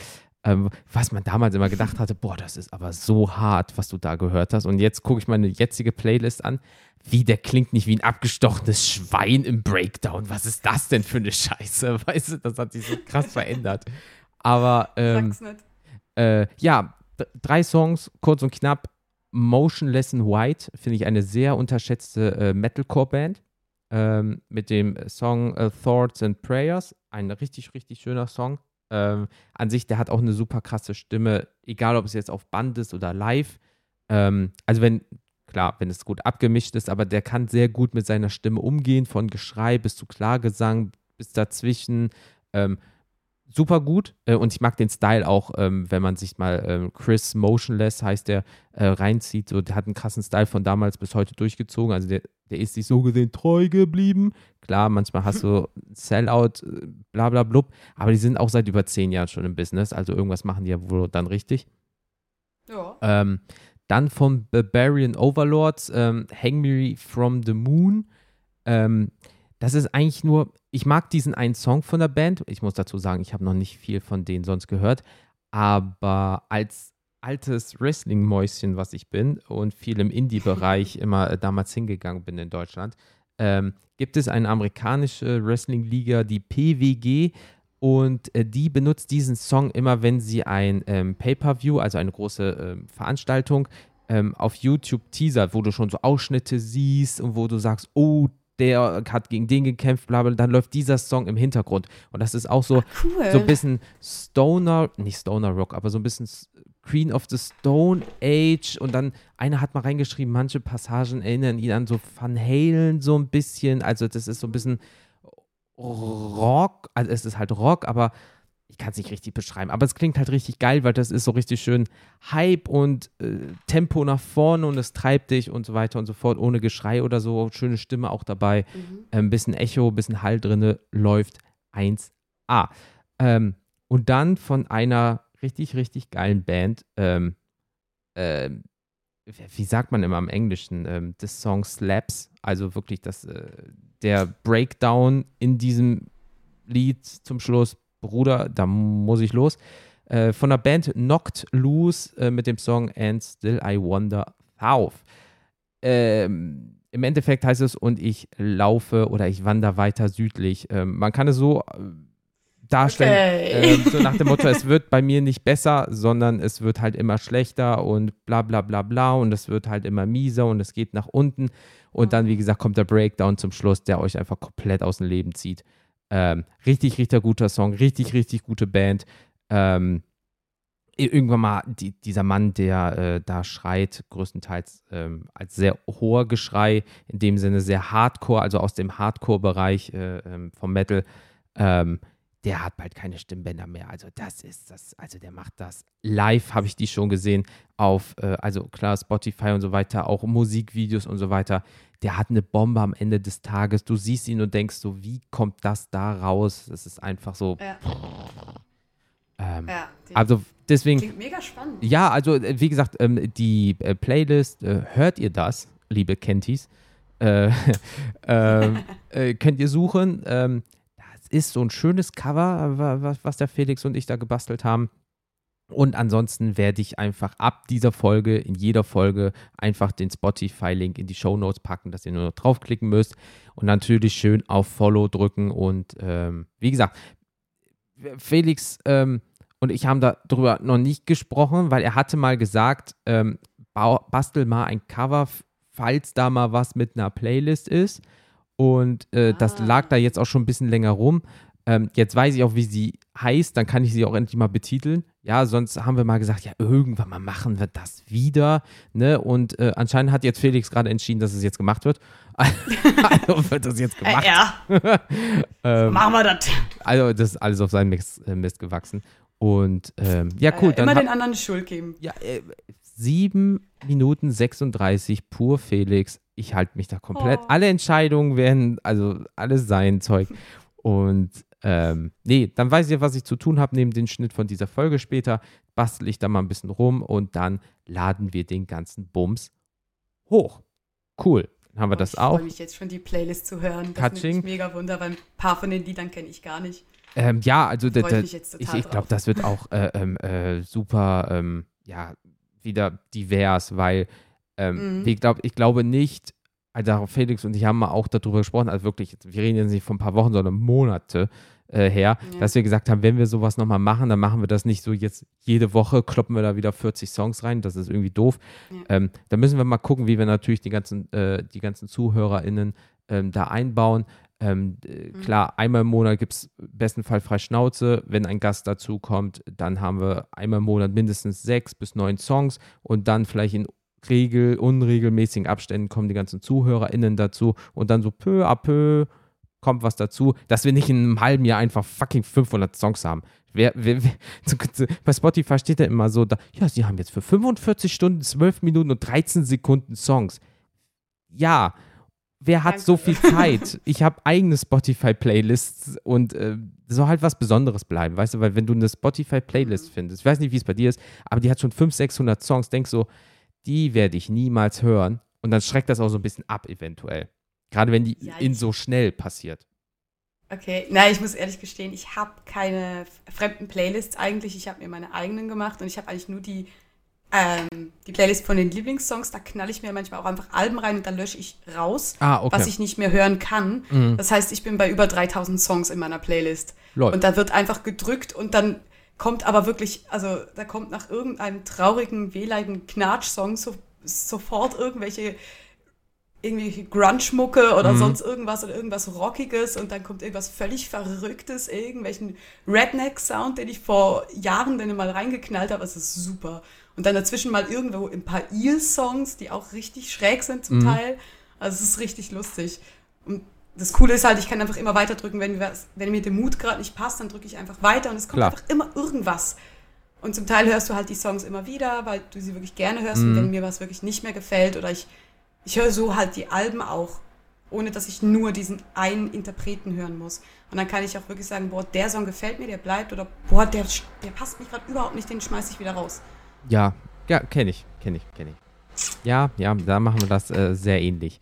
Ähm, was man damals immer gedacht hatte, boah, das ist aber so hart, was du da gehört hast. Und jetzt gucke ich meine jetzige Playlist an. Wie, der klingt nicht wie ein abgestochenes Schwein im Breakdown. Was ist das denn für eine Scheiße? Weißt du, das hat sich so krass verändert. Aber ähm, Sag's nicht. äh, ja, drei Songs, kurz und knapp. Motionless in White finde ich eine sehr unterschätzte äh, Metalcore-Band. Ähm, mit dem Song äh, Thoughts and Prayers. Ein richtig, richtig schöner Song. Ähm, an sich, der hat auch eine super krasse Stimme, egal ob es jetzt auf Band ist oder live. Ähm, also wenn, klar, wenn es gut abgemischt ist, aber der kann sehr gut mit seiner Stimme umgehen, von Geschrei bis zu Klagesang bis dazwischen. Ähm, super gut äh, und ich mag den Style auch, ähm, wenn man sich mal ähm, Chris Motionless heißt der äh, reinzieht, so, der hat einen krassen Style von damals bis heute durchgezogen, also der, der ist sich so gesehen treu geblieben. Klar, manchmal hast du Sellout, äh, bla bla blub, aber die sind auch seit über zehn Jahren schon im Business, also irgendwas machen die ja wohl dann richtig. Ja. Ähm, dann von Barbarian Overlords, ähm, Hang Me From the Moon. Ähm, das ist eigentlich nur, ich mag diesen einen Song von der Band. Ich muss dazu sagen, ich habe noch nicht viel von denen sonst gehört. Aber als altes Wrestling-Mäuschen, was ich bin und viel im Indie-Bereich immer äh, damals hingegangen bin in Deutschland, ähm, gibt es eine amerikanische Wrestling-Liga, die PWG. Und äh, die benutzt diesen Song immer, wenn sie ein ähm, Pay-Per-View, also eine große ähm, Veranstaltung, ähm, auf YouTube teasert, wo du schon so Ausschnitte siehst und wo du sagst, oh, der hat gegen den gekämpft, bla bla, dann läuft dieser Song im Hintergrund. Und das ist auch so, Ah, cool. so ein bisschen Stoner, nicht Stoner Rock, aber so ein bisschen Queen of the Stone Age. Und dann, einer hat mal reingeschrieben, manche Passagen erinnern ihn an so Van Halen so ein bisschen. Also das ist so ein bisschen Rock, also es ist halt Rock, aber ich kann es nicht richtig beschreiben. Aber es klingt halt richtig geil, weil das ist so richtig schön Hype und äh, Tempo nach vorne und es treibt dich und so weiter und so fort, ohne Geschrei oder so. Schöne Stimme auch dabei. Mhm. Ein bisschen Echo, ein bisschen Hall drinne, läuft 1A. Ähm, und dann von einer richtig, richtig geilen Band, ähm, ähm, wie- sagt man immer im Englischen, ähm, des Song Slaps, also wirklich das, äh, der Breakdown in diesem Lied zum Schluss, Bruder, da muss ich los, äh, von der Band Knocked Loose äh, mit dem Song And Still I Wonder South. Ähm, Im Endeffekt heißt es, und ich laufe oder ich wandere weiter südlich. Ähm, man kann es so äh, darstellen, Okay. ähm, so nach dem Motto, es wird bei mir nicht besser, sondern es wird halt immer schlechter und bla bla bla bla und es wird halt immer mieser und es geht nach unten. Und dann, wie gesagt, kommt der Breakdown zum Schluss, der euch einfach komplett aus dem Leben zieht. Ähm, richtig, richtig guter Song, richtig, richtig gute Band. Ähm, irgendwann mal die, dieser Mann, der äh, da schreit, größtenteils ähm, als sehr hoher Geschrei, in dem Sinne sehr Hardcore, also aus dem Hardcore-Bereich äh, ähm, vom Metal, ähm, der hat bald keine Stimmbänder mehr. Also das ist das, also der macht das. Live habe ich die schon gesehen auf, äh, also klar, Spotify und so weiter, auch Musikvideos und so weiter. Der hat eine Bombe am Ende des Tages. Du siehst ihn und denkst so, wie kommt das da raus? Das ist einfach so. Ja, Ähm, ja. Also deswegen, klingt mega spannend. ja, also äh, wie gesagt, ähm, die äh, Playlist, äh, hört ihr das, liebe Kentis? Äh, ähm, äh, könnt ihr suchen. Ähm, ist so ein schönes Cover, wa- wa- was der Felix und ich da gebastelt haben. Und ansonsten werde ich einfach ab dieser Folge, in jeder Folge, einfach den Spotify-Link in die Show Notes packen, dass ihr nur noch draufklicken müsst. Und natürlich schön auf Follow drücken. Und ähm, wie gesagt, Felix ähm, und ich haben darüber noch nicht gesprochen, weil er hatte mal gesagt, ähm, bastel mal ein Cover, falls da mal was mit einer Playlist ist. Und äh, das Ah. lag da jetzt auch schon ein bisschen länger rum. Ähm, jetzt weiß ich auch, wie sie heißt, dann kann ich sie auch endlich mal betiteln. Ja, sonst haben wir mal gesagt, ja, irgendwann mal machen wir das wieder. Ne? Und äh, anscheinend hat jetzt Felix gerade entschieden, dass es jetzt gemacht wird. also wird das jetzt Äh, gemacht. ja, Ähm, machen wir das. also das ist alles auf seinen Mist, äh, Mist gewachsen. Und ähm, ja, cool. äh, immer den anderen Schuld geben. ja, äh, 7 Minuten 36, pur Felix. Ich halte mich da komplett. Oh. Alle Entscheidungen werden, also alles sein Zeug. Und ähm, nee, dann weiß ich ja, was ich zu tun habe, neben den Schnitt von dieser Folge später. Bastel ich da mal ein bisschen rum und dann laden wir den ganzen Bums hoch. Cool. Dann haben wir Oh, das ich auch. freue mich jetzt schon, die Playlist zu hören. Das Katsching. nimmt mich mega Wunder, weil ein paar von den Liedern kenne ich gar nicht. Ähm, ja, also da, ich da, ich, ich glaube, das wird auch äh, ähm, äh, super, ähm, ja, wieder divers, weil ähm, Mhm. ich, glaub, ich glaube nicht, also Felix und ich haben mal auch darüber gesprochen, also wirklich, wir reden jetzt nicht von ein paar Wochen, sondern Monate äh, her, Ja. dass wir gesagt haben, wenn wir sowas nochmal machen, dann machen wir das nicht so jetzt jede Woche, kloppen wir da wieder 40 Songs rein, das ist irgendwie doof. Ja. Ähm, da müssen wir mal gucken, wie wir natürlich die ganzen, äh, die ganzen ZuhörerInnen ähm, da einbauen. Ähm, äh, Mhm. Klar, einmal im Monat gibt es besten Fall frei Schnauze. Wenn ein Gast dazu kommt, dann haben wir einmal im Monat mindestens sechs bis neun Songs und dann vielleicht in regel, unregelmäßigen Abständen kommen die ganzen ZuhörerInnen dazu und dann so peu à peu kommt was dazu, dass wir nicht in einem halben Jahr einfach fucking 500 Songs haben. Wer, wer, wer, bei Spotify steht ja immer so, da, ja, sie haben jetzt für 45 Stunden, 12 Minuten und 13 Sekunden Songs. Ja, wer hat Danke. so viel Zeit? Ich habe eigene Spotify-Playlists und äh, soll halt was Besonderes bleiben, weißt du, weil wenn du eine Spotify-Playlist Mhm. findest, ich weiß nicht, wie es bei dir ist, aber die hat schon 500, 600 Songs, denkst so, die werde ich niemals hören und dann schreckt das auch so ein bisschen ab eventuell. Gerade wenn die Ja, in so schnell passiert. Okay, na, ich muss ehrlich gestehen, ich habe keine fremden Playlists eigentlich. Ich habe mir meine eigenen gemacht und ich habe eigentlich nur die, ähm, die Playlist von den Lieblingssongs. Da knall ich mir manchmal auch einfach Alben rein und dann lösche ich raus, Ah, okay. was ich nicht mehr hören kann. Mhm. Das heißt, ich bin bei über 3000 Songs in meiner Playlist. Läuft. Und da wird einfach gedrückt und dann kommt aber wirklich, also da kommt nach irgendeinem traurigen, wehleidigen Knatsch-Song so, sofort irgendwelche irgendwie Grunge-Mucke oder Mhm. sonst irgendwas oder irgendwas Rockiges und dann kommt irgendwas völlig Verrücktes, irgendwelchen Redneck-Sound, den ich vor Jahren dann mal reingeknallt habe. Es ist super. Und dann dazwischen mal irgendwo ein paar Eel-Songs, die auch richtig schräg sind zum Mhm. Teil. Also es ist richtig lustig. Und das Coole ist halt, ich kann einfach immer weiter drücken, wenn, wenn mir der Mut gerade nicht passt, dann drücke ich einfach weiter und es kommt Klar. einfach immer irgendwas. Und zum Teil hörst du halt die Songs immer wieder, weil du sie wirklich gerne hörst. Mhm. Und wenn mir was wirklich nicht mehr gefällt oder ich, ich höre so halt die Alben auch, ohne dass ich nur diesen einen Interpreten hören muss. Und dann kann ich auch wirklich sagen, boah, der Song gefällt mir, der bleibt oder boah, der, der passt mir gerade überhaupt nicht, den schmeiß ich wieder raus. Ja, ja, kenne ich, kenne ich, kenne ich. Ja, ja, da machen wir das äh, sehr ähnlich.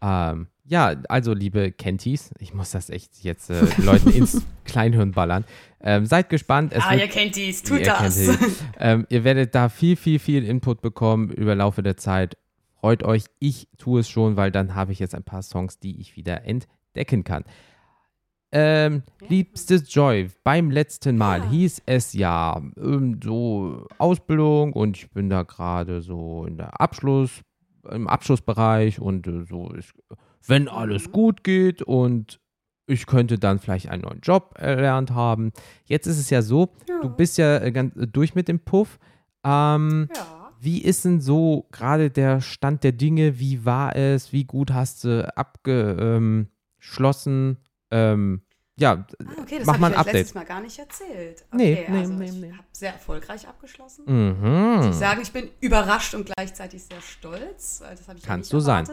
Ähm, ja, also liebe Kenties, ich muss das echt jetzt äh, Leuten ins Kleinhirn ballern. Ähm, seid gespannt. Es ah, wird, ihr kennt dies, tut ihr das. kennt die. ähm, ihr werdet da viel, viel, viel Input bekommen über Laufe der Zeit. Freut euch, ich tue es schon, weil dann habe ich jetzt ein paar Songs, die ich wieder entdecken kann. Ähm, Ja. liebstes Joy, beim letzten Mal Ja. hieß es ja ähm, so Ausbildung und ich bin da gerade so in der Abschluss, im Abschlussbereich und äh, so ist, wenn alles Mhm. gut geht und ich könnte dann vielleicht einen neuen Job erlernt haben. Jetzt ist es ja so, Ja. du bist ja äh, ganz äh, durch mit dem Puff. Ähm, ja. wie ist denn so gerade der Stand der Dinge? Wie war es? Wie gut hast du abgeschlossen? Ähm, ja, Ah, okay, das mach habe mal ich ein euch letztes Update. Mal gar nicht erzählt. Nee, Okay, nee, also nee, ich nee. habe sehr erfolgreich abgeschlossen. Mhm. Ich sagen, ich bin überrascht und gleichzeitig sehr stolz. weil Das habe ich Kannst du sein.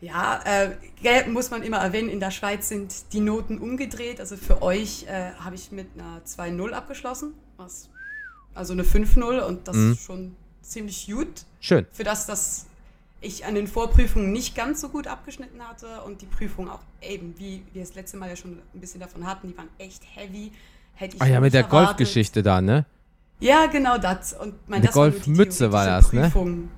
Ja, äh, muss man immer erwähnen, in der Schweiz sind die Noten umgedreht. Also für euch äh, habe ich mit einer 2-0 abgeschlossen, was, also eine 5-0 und das Mhm. ist schon ziemlich gut. Schön. Für das, dass ich an den Vorprüfungen nicht ganz so gut abgeschnitten hatte und die Prüfungen auch eben, wie wir das letzte Mal ja schon ein bisschen davon hatten, die waren echt heavy. Hätte ich Ah ja, mit der. Golfgeschichte da, ne? Ja, genau das. Und mein, Eine das Golfmütze war das, ne? Prüfung.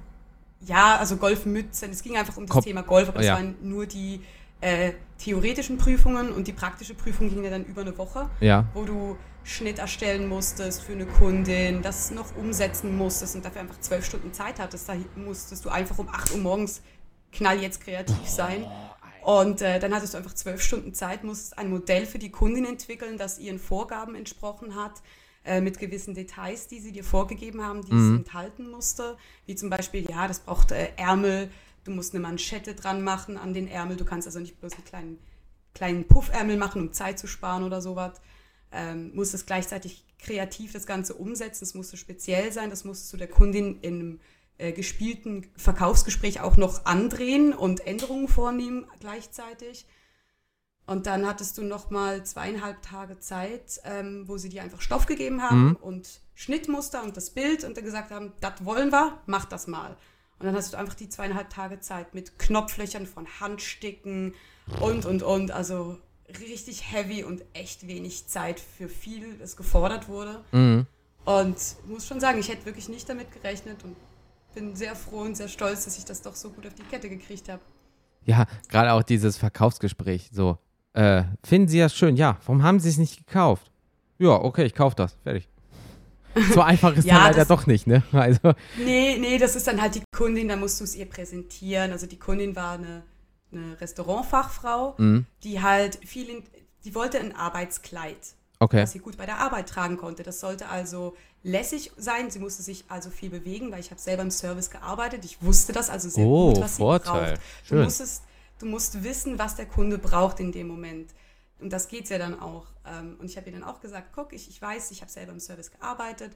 Ja, also Golfmütze. Es ging einfach um das Kop- Thema Golf, aber ja. es waren nur die äh, theoretischen Prüfungen und die praktische Prüfung ging ja dann über eine Woche, Ja. wo du Schnitt erstellen musstest für eine Kundin, das noch umsetzen musstest und dafür einfach zwölf Stunden Zeit hattest. Da musstest du einfach um 8 Uhr morgens knall jetzt kreativ sein. Und äh, dann hattest du einfach zwölf Stunden Zeit, musstest ein Modell für die Kundin entwickeln, das ihren Vorgaben entsprochen hat, äh, mit gewissen Details, die sie dir vorgegeben haben, die Mhm. es enthalten musste. Wie zum Beispiel, ja, das braucht äh, Ärmel, du musst eine Manschette dran machen an den Ärmel, du kannst also nicht bloß einen kleinen, kleinen Puffärmel machen, um Zeit zu sparen oder sowas. Ähm, musstest gleichzeitig kreativ das Ganze umsetzen, es musste speziell sein, das musst du der Kundin in einem äh, gespielten Verkaufsgespräch auch noch andrehen und Änderungen vornehmen gleichzeitig. Und dann hattest du noch mal zweieinhalb Tage Zeit, ähm, wo sie dir einfach Stoff gegeben haben Mhm. und Schnittmuster und das Bild und dann gesagt haben, das wollen wir, mach das mal. Und dann hast du einfach die zweieinhalb Tage Zeit mit Knopflöchern von Handsticken und, und, und. Also richtig heavy und echt wenig Zeit für viel, das gefordert wurde. Mhm. Und muss schon sagen, ich hätte wirklich nicht damit gerechnet und bin sehr froh und sehr stolz, dass ich das doch so gut auf die Kette gekriegt habe. Ja, gerade auch dieses Verkaufsgespräch. So, äh, finden Sie das schön? Ja. Warum haben Sie es nicht gekauft? Ja, okay, ich kaufe das. Fertig. So einfach ist Ja, dann leider doch nicht, ne? Also, Nee, nee, das ist dann halt die Kundin, da musst du es ihr präsentieren. Also die Kundin war eine, eine Restaurantfachfrau, mhm. die halt viel, in, die wollte ein Arbeitskleid, okay. was sie gut bei der Arbeit tragen konnte. Das sollte also lässig sein, sie musste sich also viel bewegen, weil ich habe selber im Service gearbeitet, ich wusste das also sehr Oh, gut, was sie Vorteil. braucht. Du musstest, du musst wissen, was der Kunde braucht in dem Moment. Und das geht's ja dann auch. Ähm, Und ich habe ihr dann auch gesagt, guck, ich, ich weiß, ich habe selber im Service gearbeitet.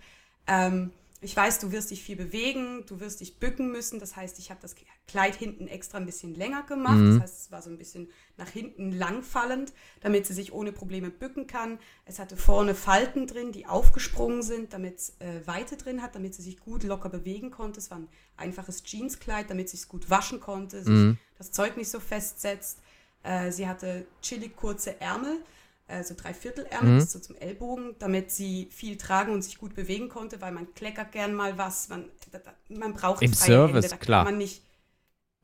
Ähm, ich weiß, du wirst dich viel bewegen, du wirst dich bücken müssen. Das heißt, ich habe das Kleid hinten extra ein bisschen länger gemacht. Mhm. Das heißt, es war so ein bisschen nach hinten langfallend, damit sie sich ohne Probleme bücken kann. Es hatte vorne Falten drin, die aufgesprungen sind, damit es äh, Weite drin hat, damit sie sich gut locker bewegen konnte. Es war ein einfaches Jeanskleid, damit sie es gut waschen konnte, sich Mhm. das Zeug nicht so festsetzt. Äh, sie hatte chillig kurze Ärmel, äh, so Dreiviertelärmel Mhm. bis so zum Ellbogen, damit sie viel tragen und sich gut bewegen konnte, weil man kleckert gern mal was, man, da- da- man braucht Im Service, Hände, da klar. man nicht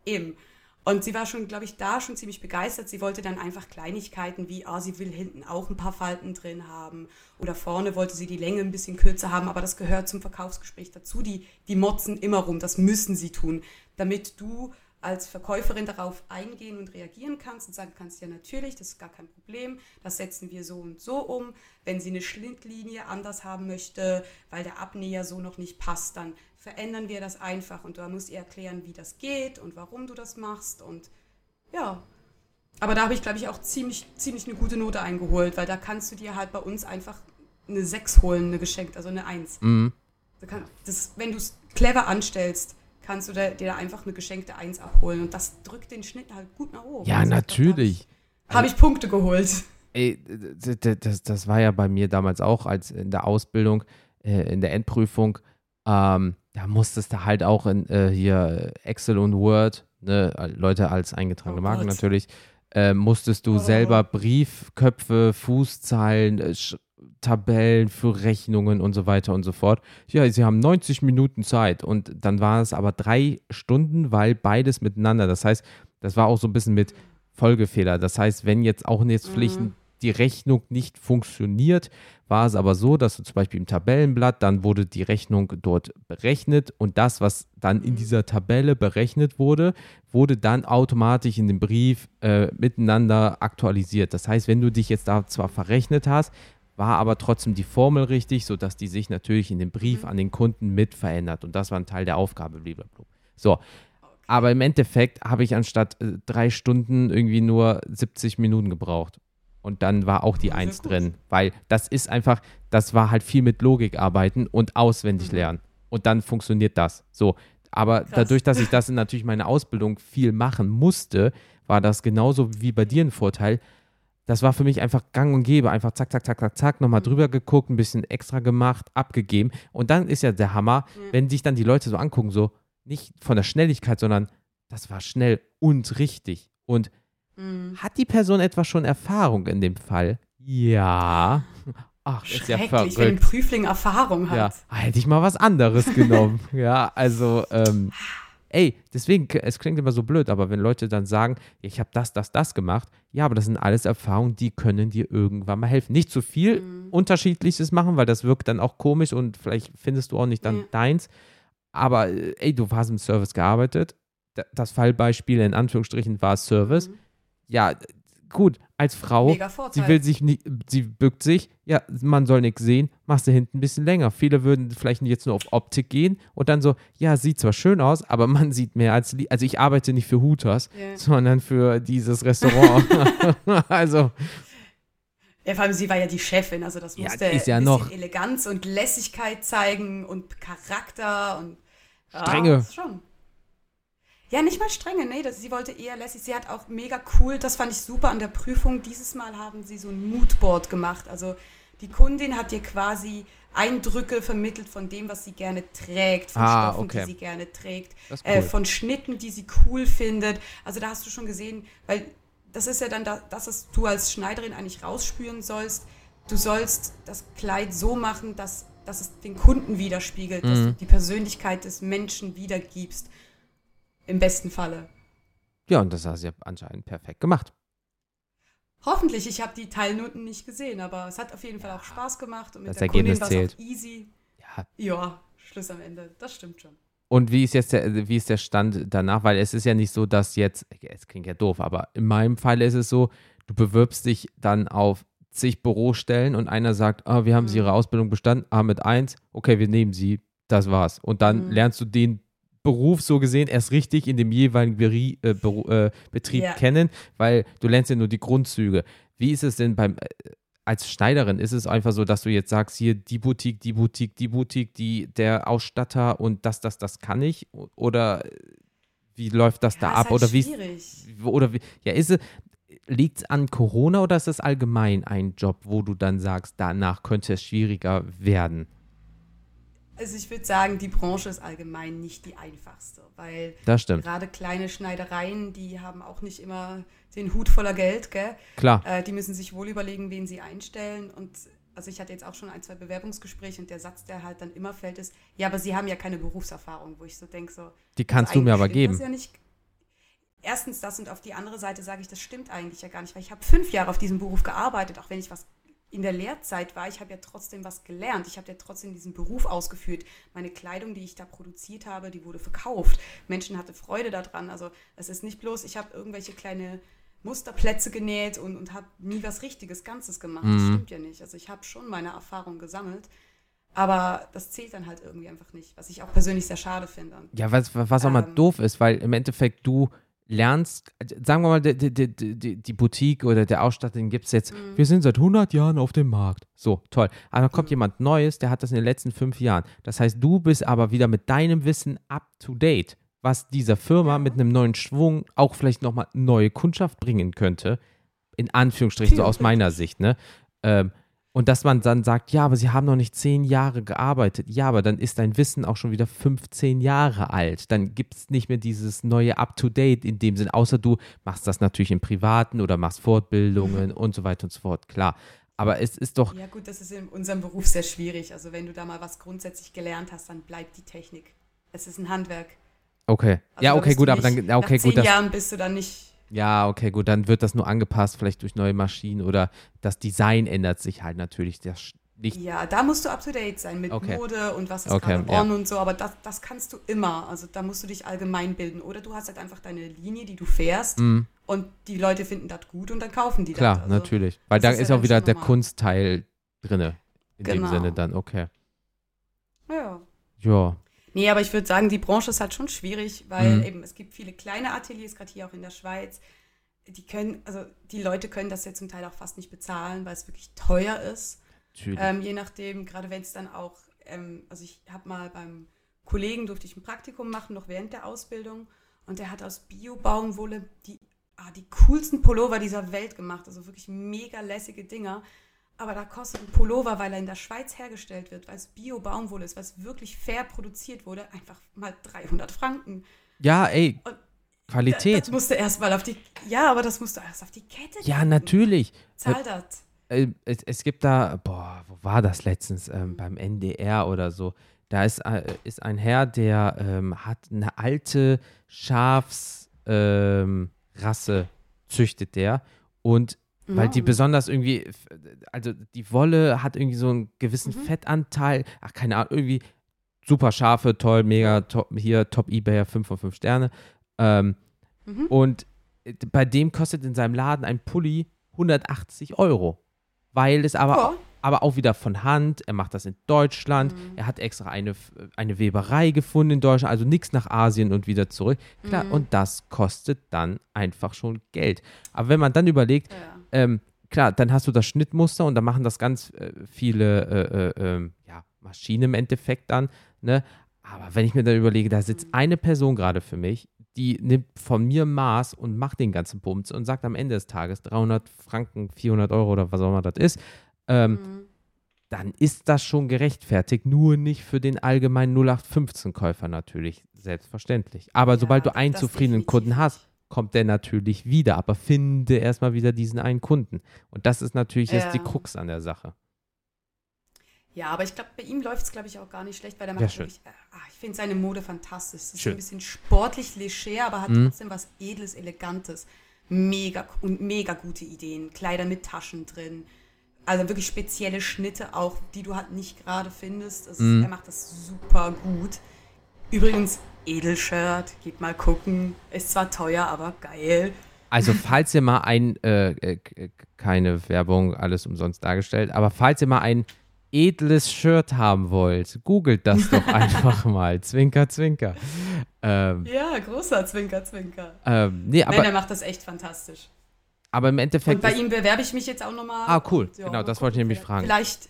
eben. Und sie war schon, glaube ich, da schon ziemlich begeistert. Sie wollte dann einfach Kleinigkeiten wie, ah, sie will hinten auch ein paar Falten drin haben. Oder vorne wollte sie die Länge ein bisschen kürzer haben, aber das gehört zum Verkaufsgespräch dazu. Die, die motzen immer rum, das müssen sie tun, damit du als Verkäuferin darauf eingehen und reagieren kannst und sagen kannst, ja natürlich, das ist gar kein Problem, das setzen wir so und so um. Wenn sie eine Schnittlinie anders haben möchte, weil der Abnäher so noch nicht passt, dann verändern wir das einfach und du musst ihr erklären, wie das geht und warum du das machst und ja. Aber da habe ich, glaube ich, auch ziemlich, ziemlich eine gute Note eingeholt, weil da kannst du dir halt bei uns einfach eine 6 holen, eine geschenkt, also eine 1. Mhm. Das, wenn du es clever anstellst, kannst du dir da einfach eine geschenkte 1 abholen. Und das drückt den Schnitt halt gut nach oben. Ja, also natürlich. Habe ich, Punkte geholt. Ey, das, das war ja bei mir damals auch, als in der Ausbildung, äh, in der Endprüfung, ähm, da musstest du halt auch in äh, hier Excel und Word, ne, Leute als eingetragene Oh Marken natürlich, äh, musstest du Oh. selber Briefköpfe, Fußzeilen, äh, Tabellen für Rechnungen und so weiter und so fort. Ja, sie haben 90 Minuten Zeit und dann waren es aber drei Stunden, weil beides miteinander. Das heißt, das war auch so ein bisschen mit Folgefehler. Das heißt, wenn jetzt auch jetzt vielleicht Mhm. die Rechnung nicht funktioniert, war es aber so, dass du zum Beispiel im Tabellenblatt, dann wurde die Rechnung dort berechnet und das, was dann in Mhm. dieser Tabelle berechnet wurde, wurde dann automatisch in dem Brief äh, miteinander aktualisiert. Das heißt, wenn du dich jetzt da zwar verrechnet hast, war aber trotzdem die Formel richtig, sodass die sich natürlich in dem Brief Mhm. an den Kunden mit verändert und das war ein Teil der Aufgabe, blablabla. So, aber im Endeffekt habe ich anstatt äh, drei Stunden irgendwie nur 70 Minuten gebraucht. Und dann war auch die sehr Eins gut. drin, weil das ist einfach, das war halt viel mit Logik arbeiten und auswendig Mhm. lernen. Und dann funktioniert das. So. Aber Krass. dadurch, dass ich das in natürlich meine Ausbildung viel machen musste, war das genauso wie bei dir ein Vorteil. Das war für mich einfach gang und gäbe. Einfach zack, zack, zack, zack, zack, nochmal Mhm. drüber geguckt, ein bisschen extra gemacht, abgegeben. Und dann ist ja der Hammer, Ja. wenn sich dann die Leute so angucken, so nicht von der Schnelligkeit, sondern das war schnell und richtig. Und Mhm. hat die Person etwas schon Erfahrung in dem Fall? Ja. Ach, ist ja Schrecklich, wenn ein verrückt. Prüfling Erfahrung hat. Ja, hätte ich mal was anderes genommen. ja, also, ähm, ey, deswegen, es klingt immer so blöd, aber wenn Leute dann sagen, ich habe das, das, das gemacht, ja, aber das sind alles Erfahrungen, die können dir irgendwann mal helfen. Nicht zu viel Mhm. Unterschiedliches machen, weil das wirkt dann auch komisch und vielleicht findest du auch nicht dann Ja. deins. Aber, äh, ey, du hast im Service gearbeitet. Da- Das Fallbeispiel in Anführungsstrichen war Service. Mhm. Ja, gut, als Frau, Mega Vorteil. sie will sich nicht, sie bückt sich, ja, man soll nichts sehen, machst du hinten ein bisschen länger. Viele würden vielleicht jetzt nur auf Optik gehen und dann so, ja, sieht zwar schön aus, aber man sieht mehr als, also ich arbeite nicht für Hooters, Ja. sondern für dieses Restaurant. also, Ja, vor allem sie war ja die Chefin, also das Ja, musste die ist ja noch- Eleganz und Lässigkeit zeigen und Charakter und Strenge. Ja, das schon. Ja, nicht mal strenge, nee, das, sie wollte eher lässig. Sie hat auch mega cool, das fand ich super an der Prüfung. Dieses Mal haben sie so ein Moodboard gemacht. Also die Kundin hat dir quasi Eindrücke vermittelt von dem, was sie gerne trägt, von Ah, Stoffen, okay. die sie gerne trägt, äh, cool. von Schnitten, die sie cool findet. Also da hast du schon gesehen, weil das ist ja dann da, das, was du als Schneiderin eigentlich rausspüren sollst. Du sollst das Kleid so machen, dass, dass es den Kunden widerspiegelt, dass Mhm. du die Persönlichkeit des Menschen wiedergibst. Im besten Falle. ja, und das hast du ja anscheinend perfekt gemacht. Hoffentlich, ich habe die Teilnoten nicht gesehen, aber es hat auf jeden Fall auch Spaß gemacht und mit Das der Ergebnis Kundin war es easy. Ja, Ja, Schluss am Ende. Das stimmt schon. Und wie ist jetzt der, wie ist der Stand danach? Weil es ist ja nicht so, dass jetzt, es klingt ja doof, aber in meinem Fall ist es so, du bewirbst dich dann auf zig Bürostellen und einer sagt, ah, wir haben Sie Mhm. Ihre Ausbildung bestanden, ah, mit eins, okay, wir nehmen Sie, das war's. Und dann Mhm. lernst du den Beruf so gesehen erst richtig in dem jeweiligen Beri äh, Beru äh, Betrieb Ja. kennen, weil du lernst ja nur die Grundzüge. Wie ist es denn beim, äh, als Schneiderin, ist es einfach so, dass du jetzt sagst, hier die Boutique, die Boutique, die Boutique, die, der Ausstatter und das, das, das kann ich? Oder äh, wie läuft das da Ja, ab? ist halt oder wie, schwierig. oder wie, ja, ist es, liegt es an Corona oder ist es allgemein ein Job, wo du dann sagst, danach könnte es schwieriger werden? Also ich würde sagen, die Branche ist allgemein nicht die einfachste, weil gerade kleine Schneidereien, die haben auch nicht immer den Hut voller Geld, gell? Klar. Äh, die müssen sich wohl überlegen, wen sie einstellen. Und also ich hatte jetzt auch schon ein, zwei Bewerbungsgespräche und der Satz, der halt dann immer fällt, ist, ja, aber sie haben ja keine Berufserfahrung, wo ich so denke, so. Die kannst also du mir eigentlich aber geben. Ja nicht. Erstens das und auf die andere Seite sage ich, das stimmt eigentlich ja gar nicht, weil ich habe fünf Jahre auf diesem Beruf gearbeitet, auch wenn ich was in der Lehrzeit war, ich habe ja trotzdem was gelernt. Ich habe ja trotzdem diesen Beruf ausgeführt. Meine Kleidung, die ich da produziert habe, die wurde verkauft. Menschen hatten Freude daran. Also es ist nicht bloß, ich habe irgendwelche kleine Musterplätze genäht und, und habe nie was Richtiges, Ganzes gemacht. Das Mhm. stimmt ja nicht. Also ich habe schon meine Erfahrung gesammelt. Aber das zählt dann halt irgendwie einfach nicht, was ich auch persönlich sehr schade finde. Ja, was, was auch mal Ähm. doof ist, weil im Endeffekt du lernst, sagen wir mal, die, die, die, die, Boutique oder der Ausstatter, den gibt es jetzt, Mhm. wir sind seit 100 Jahren auf dem Markt. So, toll. Aber dann kommt jemand Neues, der hat das in den letzten fünf Jahren. Das heißt, du bist aber wieder mit deinem Wissen up to date, was dieser Firma mit einem neuen Schwung auch vielleicht nochmal neue Kundschaft bringen könnte. In Anführungsstrichen, so aus meiner Sicht, ne? Ähm, und dass man dann sagt, ja, aber sie haben noch nicht zehn Jahre gearbeitet. Ja, aber dann ist dein Wissen auch schon wieder 15 Jahre alt. Dann gibt es nicht mehr dieses neue Up-to-Date in dem Sinn, außer du machst das natürlich im Privaten oder machst Fortbildungen und so weiter und so fort. Klar. Aber es ist doch, Ja, gut, das ist in unserem Beruf sehr schwierig. Also, wenn du da mal was grundsätzlich gelernt hast, dann bleibt die Technik. Es ist ein Handwerk. okay. Also, ja, okay, gut, aber dann, okay, nach zehn gut, Jahren bist du dann nicht. Ja, okay, gut, dann wird das nur angepasst, vielleicht durch neue Maschinen oder das Design ändert sich halt natürlich. Das nicht, Ja, da musst du up to date sein mit Okay. Mode und was ist Okay, gerade ja. on und so. Aber das, das kannst du immer. Also, da musst du dich allgemein bilden. Oder du hast halt einfach deine Linie, die du fährst. Mm, Und die Leute finden das gut und dann kaufen die klar, das. Also, natürlich. Weil da ist ja ist auch wieder der normal. Kunstteil drinne. In dem Genau. Sinne dann, okay. Ja. Ja. Nee, aber ich würde sagen, die Branche ist halt schon schwierig, weil Mhm. eben es gibt viele kleine Ateliers, gerade hier auch in der Schweiz. Die können, also die Leute können das ja zum Teil auch fast nicht bezahlen, weil es wirklich teuer ist. Ähm, je nachdem, gerade wenn es dann auch, ähm, also ich habe mal beim Kollegen durfte ich ein Praktikum machen, noch während der Ausbildung. Und der hat aus Bio-Baumwolle die, ah, die coolsten Pullover dieser Welt gemacht. Also wirklich mega lässige Dinger. Aber da kostet ein Pullover, weil er in der Schweiz hergestellt wird, weil es Bio-Baumwolle ist, weil es wirklich fair produziert wurde, einfach mal 300 Franken. ja, ey, Und Qualität. Das musste erst mal auf die, ja, aber das musst du erst auf die Kette ja, kriegen. natürlich. Zahl das. äh, es, es gibt da, boah, wo war das letztens? Ähm, beim NDR oder so. Da ist, äh, ist ein Herr, der ähm, hat eine alte Schafsrasse, ähm, züchtet der. Und weil die besonders irgendwie, also die Wolle hat irgendwie so einen gewissen Mhm. Fettanteil, ach keine Ahnung, irgendwie super scharfe, toll, mega, top, hier Top Ebayer, 5 von 5 Sterne. Ähm, Mhm. und äh, bei dem kostet in seinem Laden ein Pulli 180 Euro. Weil es aber, Ja. aber auch wieder von Hand, er macht das in Deutschland, er hat extra eine, eine Weberei gefunden in Deutschland, also nichts nach Asien und wieder zurück. Klar, Mhm. und das kostet dann einfach schon Geld. Aber wenn man dann überlegt, Ja. Ähm, klar, dann hast du das Schnittmuster und da machen das ganz äh, viele äh, äh, ähm, ja, Maschinen im Endeffekt dann. Ne? Aber wenn ich mir dann überlege, da sitzt eine Person gerade für mich, die nimmt von mir Maß und macht den ganzen Bums und sagt am Ende des Tages 300 Franken, 400 Euro oder was auch immer das ist, ähm, Mhm. dann ist das schon gerechtfertigt, nur nicht für den allgemeinen 0815-Käufer natürlich, selbstverständlich. Aber Ja, sobald du einen zufriedenen Kunden hast. Kommt der natürlich wieder, aber finde erstmal wieder diesen einen Kunden. Und das ist natürlich jetzt die Ja. Krux an der Sache. Ja, aber ich glaube, bei ihm läuft es, glaube ich, auch gar nicht schlecht, weil der Ja, macht schön. wirklich, ah, ich finde seine Mode fantastisch. Es ist Schön. ein bisschen sportlich, leger, aber hat Mhm. trotzdem was Edles, Elegantes. Mega und mega gute Ideen. Kleider mit Taschen drin. Also wirklich spezielle Schnitte auch, die du halt nicht gerade findest. Es, Mhm. Er macht das super gut. Übrigens, Edelshirt, geht mal gucken. Ist zwar teuer, aber geil. Also, falls ihr mal ein, äh, äh, keine Werbung, alles umsonst dargestellt, aber falls ihr mal ein edles Shirt haben wollt, googelt das doch einfach mal. Zwinker, zwinker. Ähm, Ja, großer Zwinker, Zwinker. ähm, nee, Nein, er aber, macht das echt fantastisch. aber im Endeffekt. Und bei ihm bewerbe ich mich jetzt auch nochmal. Ah, cool. Ja, Genau, das wollte ich nämlich fragen. Vielleicht,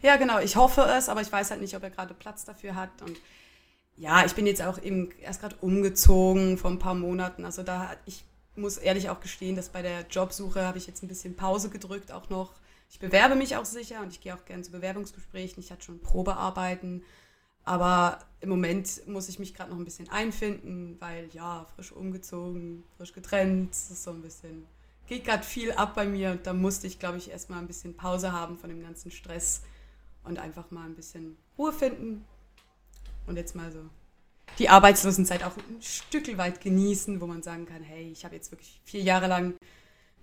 ja genau, ich hoffe es, aber ich weiß halt nicht, ob er gerade Platz dafür hat. Und ja, ich bin jetzt auch eben erst gerade umgezogen vor ein paar Monaten. Also da, ich muss ehrlich auch gestehen, dass bei der Jobsuche habe ich jetzt ein bisschen Pause gedrückt auch noch. Ich bewerbe mich auch sicher und ich gehe auch gerne zu Bewerbungsgesprächen. Ich hatte schon Probearbeiten. Aber im Moment muss ich mich gerade noch ein bisschen einfinden, weil ja, frisch umgezogen, frisch getrennt, das ist so ein bisschen, geht gerade viel ab bei mir und da musste ich, glaube ich, erstmal ein bisschen Pause haben von dem ganzen Stress und einfach mal ein bisschen Ruhe finden und jetzt mal so die Arbeitslosenzeit auch ein Stück weit genießen, wo man sagen kann, hey, ich habe jetzt wirklich vier Jahre lang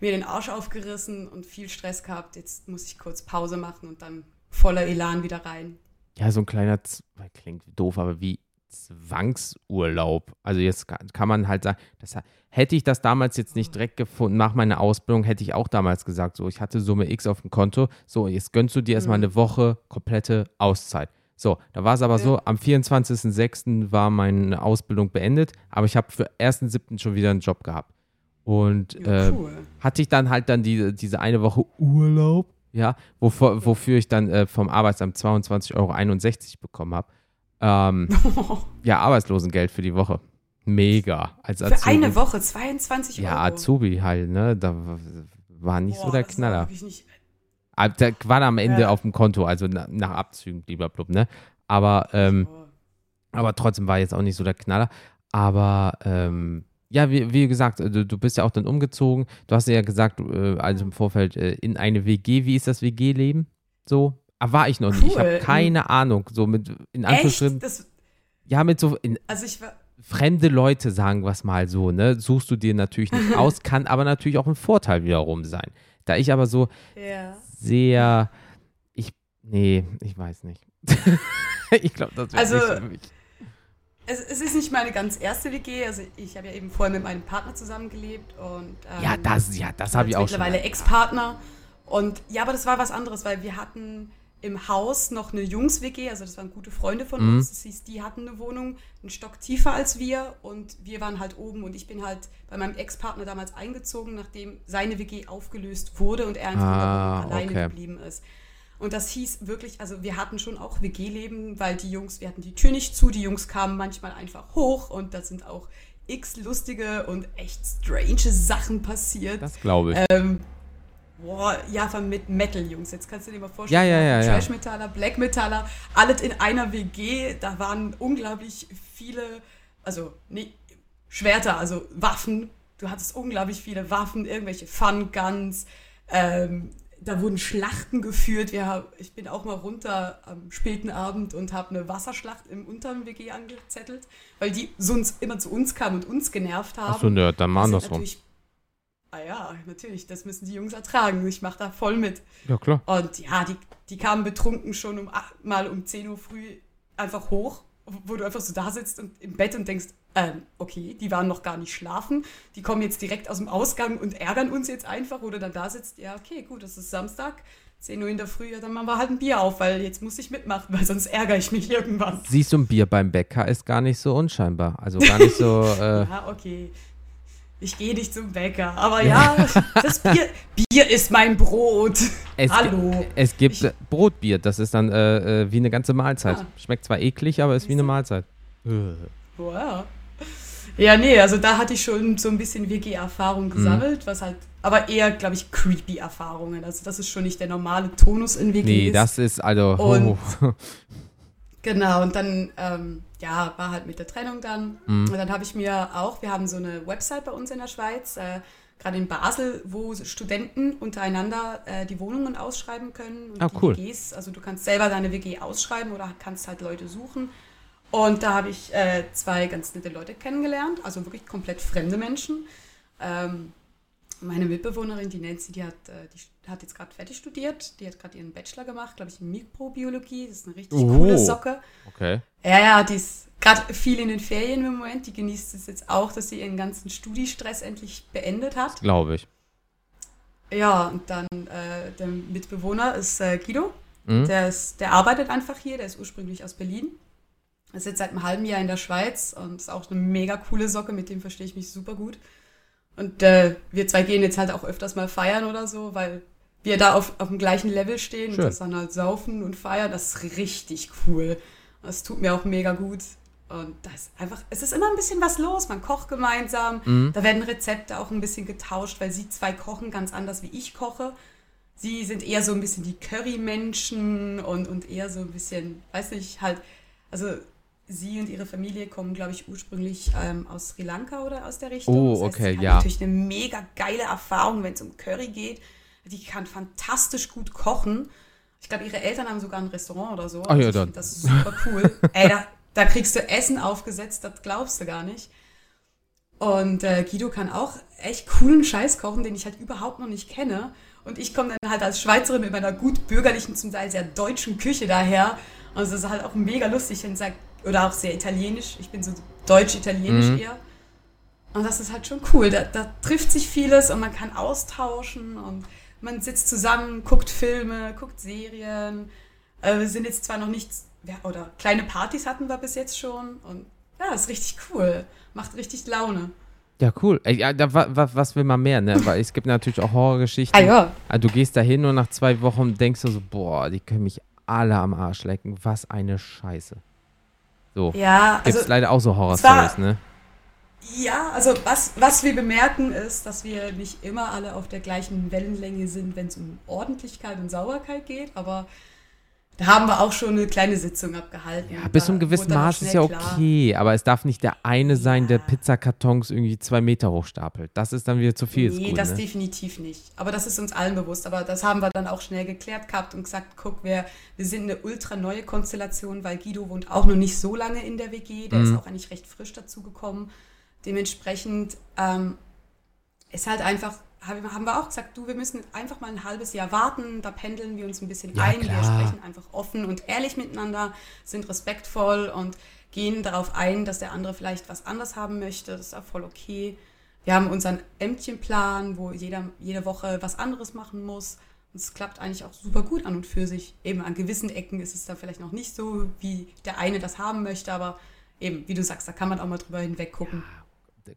mir den Arsch aufgerissen und viel Stress gehabt. Jetzt muss ich kurz Pause machen und dann voller Elan wieder rein. Ja, so ein kleiner, klingt doof, aber wie Zwangsurlaub. Also jetzt ka- kann man halt sagen, das, hätte ich das damals jetzt nicht direkt gefunden, nach meiner Ausbildung, hätte ich auch damals gesagt, so, ich hatte Summe X auf dem Konto, so, jetzt gönnst du dir erstmal eine Woche komplette Auszeit. So, da war es aber so, am 24.06. war meine Ausbildung beendet, aber ich habe für 1.07. schon wieder einen Job gehabt. Und Ja, äh, cool. hatte ich dann halt dann die, diese eine Woche Urlaub, ja, wovor, wofür ich dann äh, vom Arbeitsamt 22,61 Euro bekommen habe. Ähm, ja, Arbeitslosengeld für die Woche. Mega. Als Azubi. Für eine Woche 22 Euro. Ja, Azubi halt, ne? Da war nicht so Boah, der das war Knaller. wirklich nicht- Ah, Der war am Ende Ja. auf dem Konto, also na, nach Abzügen, lieber Blub, ne? Aber, ähm, aber trotzdem war jetzt auch nicht so der Knaller. Aber ähm, ja, wie, wie gesagt, du, du bist ja auch dann umgezogen. Du hast ja gesagt, äh, also im Vorfeld äh, in eine WG. Wie ist das WG-Leben? So? Ah, war ich noch nicht. Ich habe Cool. keine Ahnung. So mit, in Anführungsstrichen, ja, mit so in, also ich war, fremde Leute, sagen wir es mal so, ne? Suchst du dir natürlich nicht aus, kann aber natürlich auch ein Vorteil wiederum sein. Da ich aber so ja. Sehr, ich, nee, ich weiß nicht. ich glaube, das wäre Also- nicht für mich. Es, es ist nicht meine ganz erste WG. Also ich habe ja eben vorher mit meinem Partner zusammengelebt und ähm, Ja, das, ja, das habe ich auch schon. mittlerweile Ex-Partner. Und ja, aber das war was anderes, weil wir hatten im Haus noch eine Jungs-WG, also das waren gute Freunde von Mhm. uns. Das hieß, die hatten eine Wohnung einen Stock tiefer als wir und wir waren halt oben und ich bin halt bei meinem Ex-Partner damals eingezogen, nachdem seine WG aufgelöst wurde und er einfach Ah, alleine okay. geblieben ist. Und das hieß wirklich, also wir hatten schon auch WG-Leben, weil die Jungs, wir hatten die Tür nicht zu, die Jungs kamen manchmal einfach hoch und da sind auch x lustige und echt strange Sachen passiert. Das glaube ich. Ähm, boah, ja, von mit Metal-Jungs. Jetzt kannst du dir mal vorstellen, Ja, ja, ja. Trash-Metaller, Black-Metaller, alles in einer WG. Da waren unglaublich viele, also nee, Schwerter, also Waffen. Du hattest unglaublich viele Waffen, irgendwelche Fun-Guns. Ähm, da wurden Schlachten geführt. Wir, ich bin auch mal runter am späten Abend und habe eine Wasserschlacht im unteren WG angezettelt, weil die sonst immer zu uns kamen und uns genervt haben. Achso, nö, dann machen Das rum. Ah ja, natürlich, das müssen die Jungs ertragen. Ich mache da voll mit. Ja, klar. Und ja, die, die kamen betrunken schon um acht, mal um 10 Uhr früh einfach hoch, wo du einfach so da sitzt und im Bett und denkst, ähm, okay, die waren noch gar nicht schlafen, die kommen jetzt direkt aus dem Ausgang und ärgern uns jetzt einfach, oder dann da sitzt, ja, okay, gut, das ist Samstag, 10 Uhr in der Früh, ja, dann machen wir halt ein Bier auf, weil jetzt muss ich mitmachen, weil sonst ärgere ich mich irgendwann. Siehst du, ein Bier beim Bäcker ist gar nicht so unscheinbar. Also gar nicht so, äh, Ja, okay. Ich gehe nicht zum Bäcker, aber ja, das Bier, Bier ist mein Brot. es, Hallo. es gibt Ich- äh, Brotbier, das ist dann äh, äh, wie eine ganze Mahlzeit. Ah. Schmeckt zwar eklig, aber ist wie eine Mahlzeit. Wow. Ja, nee, also da hatte ich schon so ein bisschen WG-Erfahrung gesammelt, was halt, aber eher, glaube ich, creepy Erfahrungen. Also das ist schon nicht der normale Tonus in WGs. Nee, das ist also. Oh. Genau, und dann, ähm, ja, war halt mit der Trennung dann. Mhm. Und dann habe ich mir auch, wir haben so eine Website bei uns in der Schweiz, äh, gerade in Basel, wo Studenten untereinander äh, die Wohnungen ausschreiben können. Und Ah, die cool. WGs, also du kannst selber deine WG ausschreiben oder kannst halt Leute suchen. Und da habe ich äh, zwei ganz nette Leute kennengelernt, also wirklich komplett fremde Menschen. Ähm, meine Mitbewohnerin, die Nancy, die hat, äh, die hat jetzt gerade fertig studiert. Die hat gerade ihren Bachelor gemacht, glaube ich, in Mikrobiologie. Das ist eine richtig Oh. coole Socke. Okay. Ja, ja, die ist gerade viel in den Ferien im Moment. Die genießt es jetzt auch, dass sie ihren ganzen Studiestress endlich beendet hat. Glaube ich. Ja, und dann äh, der Mitbewohner ist äh, Guido. Mhm. Der, ist, der arbeitet einfach hier, der ist ursprünglich aus Berlin. Ist jetzt seit einem halben Jahr in der Schweiz und ist auch eine mega coole Socke, mit dem verstehe ich mich super gut. Und äh, wir zwei gehen jetzt halt auch öfters mal feiern oder so, weil wir da auf, auf dem gleichen Level stehen Schön. und das dann halt saufen und feiern. Das ist richtig cool. Das tut mir auch mega gut. Und da ist einfach, es ist immer ein bisschen was los. Man kocht gemeinsam. Mhm. Da werden Rezepte auch ein bisschen getauscht, weil sie zwei kochen ganz anders wie ich koche. Sie sind eher so ein bisschen die Curry-Menschen und, und eher so ein bisschen, weiß nicht, halt, also sie und ihre Familie kommen, glaube ich, ursprünglich ähm, aus Sri Lanka oder aus der Richtung. Oh, Das heißt, okay, sie hat ja. natürlich eine mega geile Erfahrung, wenn es um Curry geht. Die kann fantastisch gut kochen. Ich glaube, ihre Eltern haben sogar ein Restaurant oder so. Ah ja, ich dann. Das ist super cool. Ey, da, da kriegst du Essen aufgesetzt, das glaubst du gar nicht. Und äh, Guido kann auch echt coolen Scheiß kochen, den ich halt überhaupt noch nicht kenne. Und ich komme dann halt als Schweizerin mit meiner gut bürgerlichen, zum Teil sehr deutschen Küche daher. Also es ist halt auch mega lustig, wenn sagt, oder auch sehr italienisch. Ich bin so deutsch-italienisch Mhm. eher. Und das ist halt schon cool. Da, da trifft sich vieles und man kann austauschen und man sitzt zusammen, guckt Filme, guckt Serien. Äh, wir sind jetzt zwar noch nichts, ja, oder kleine Partys hatten wir bis jetzt schon. Und ja, ist richtig cool. Macht richtig Laune. Ja, cool. Ja, da, wa, wa, was will man mehr, ne? Weil es gibt natürlich auch Horrorgeschichten. Ah ja. Also du gehst da hin und nach zwei Wochen denkst du so, boah, die können mich alle am Arsch lecken. Was eine Scheiße. So. Ja, Gibt es also, leider auch so Horror-Stories, ne? Ja, also was, was wir bemerken ist, dass wir nicht immer alle auf der gleichen Wellenlänge sind, wenn es um Ordentlichkeit und Sauberkeit geht, aber da haben wir auch schon eine kleine Sitzung abgehalten. Ja, bis zu einem gewissen Maß ist ja klar. okay, aber es darf nicht der eine sein, der Ja. Pizzakartons irgendwie zwei Meter hochstapelt. Das ist dann wieder zu viel. Nee, gut, das ne? definitiv nicht. Aber das ist uns allen bewusst. Aber das haben wir dann auch schnell geklärt gehabt und gesagt, guck, wir, wir sind eine ultra neue Konstellation, weil Guido wohnt auch noch nicht so lange in der WG. Der Mhm. ist auch eigentlich recht frisch dazugekommen. Dementsprechend ähm, ist halt einfach, haben wir auch gesagt, du, wir müssen einfach mal ein halbes Jahr warten. Da pendeln wir uns ein bisschen Ja, ein. klar. Wir sprechen einfach offen und ehrlich miteinander, sind respektvoll und gehen darauf ein, dass der andere vielleicht was anders haben möchte. Das ist auch voll okay. Wir haben unseren Ämtchenplan, wo jeder jede Woche was anderes machen muss. Und es klappt eigentlich auch super gut an und für sich. Eben an gewissen Ecken ist es dann vielleicht noch nicht so, wie der eine das haben möchte, aber eben, wie du sagst, da kann man auch mal drüber hinweg gucken. Der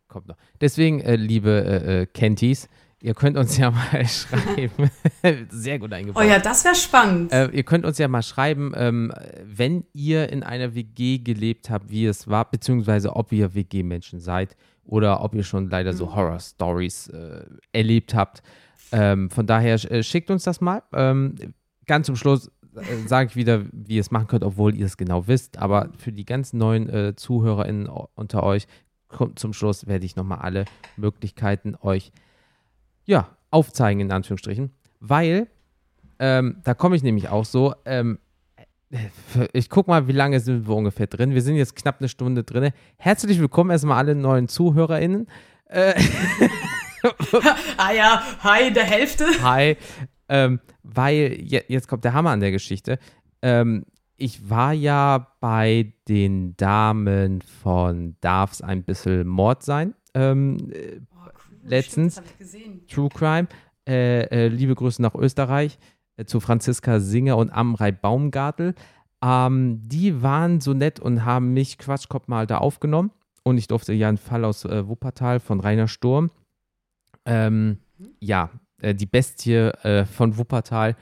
kommt noch. Deswegen, äh, liebe äh, äh, Kenties, ihr könnt uns ja mal schreiben. Sehr gut eingebaut. Oh ja, das wäre spannend. Äh, ihr könnt uns ja mal schreiben, ähm, wenn ihr in einer WG gelebt habt, wie es war, beziehungsweise ob ihr WG-Menschen seid oder ob ihr schon leider so Horror-Stories äh, erlebt habt. Ähm, von daher äh, schickt uns das mal. Ähm, ganz zum Schluss äh, sage ich wieder, wie ihr es machen könnt, obwohl ihr es genau wisst. Aber für die ganz neuen äh, ZuhörerInnen unter euch, zum Schluss werde ich nochmal alle Möglichkeiten euch ja, aufzeigen, in Anführungsstrichen. Weil ähm, da komme ich nämlich auch so. Ähm, ich guck mal, wie lange sind wir ungefähr drin. Wir sind jetzt knapp eine Stunde drin. Herzlich willkommen erstmal alle neuen ZuhörerInnen. Äh, ah ja, hi, der Hälfte. hi. Ähm, weil, je, jetzt kommt der Hammer an der Geschichte. Ähm, ich war ja bei den Damen von Darf's ein bisschen Mord sein. Ähm, äh, Oh, cool, Letztens- Stimmt. True Crime. Äh, äh, liebe Grüße nach Österreich äh, zu Franziska Singer und Amrei Baumgartel. Ähm, die waren so nett und haben mich Quatschkopf mal da aufgenommen. Und ich durfte ja einen Fall aus äh, Wuppertal von Rainer Sturm. Ähm, ja, äh, die Bestie von Wuppertal.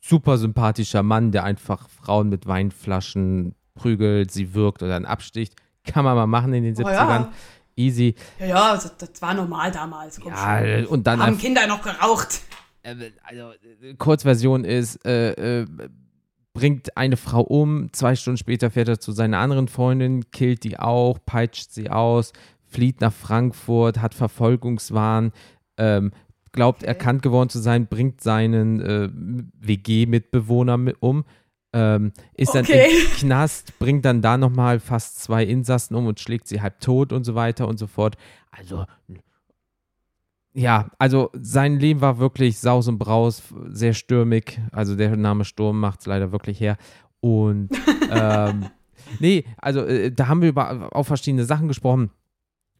Super sympathischer Mann, der einfach Frauen mit Weinflaschen prügelt, sie wirkt oder einen absticht. Kann man mal machen in den Oh 70ern. ja. Easy. Ja, ja, das, das war normal damals. Komm Ja, schon. und dann Haben Kinder noch geraucht. äh, also äh, Kurzversion ist, äh, äh, bringt eine Frau um, zwei Stunden später fährt er zu seiner anderen Freundin, killt die auch, peitscht sie aus, flieht nach Frankfurt, hat Verfolgungswahn, ähm, glaubt Okay. erkannt geworden zu sein, bringt seinen äh, WG-Mitbewohner mit um, ähm, ist dann Okay. im Knast, bringt dann da nochmal fast zwei Insassen um und schlägt sie halb tot und so weiter und so fort. Also ja, also sein Leben war wirklich Saus und Braus, sehr stürmig. Also der Name Sturm macht es leider wirklich her. Und ähm, nee, also äh, da haben wir über auch verschiedene Sachen gesprochen.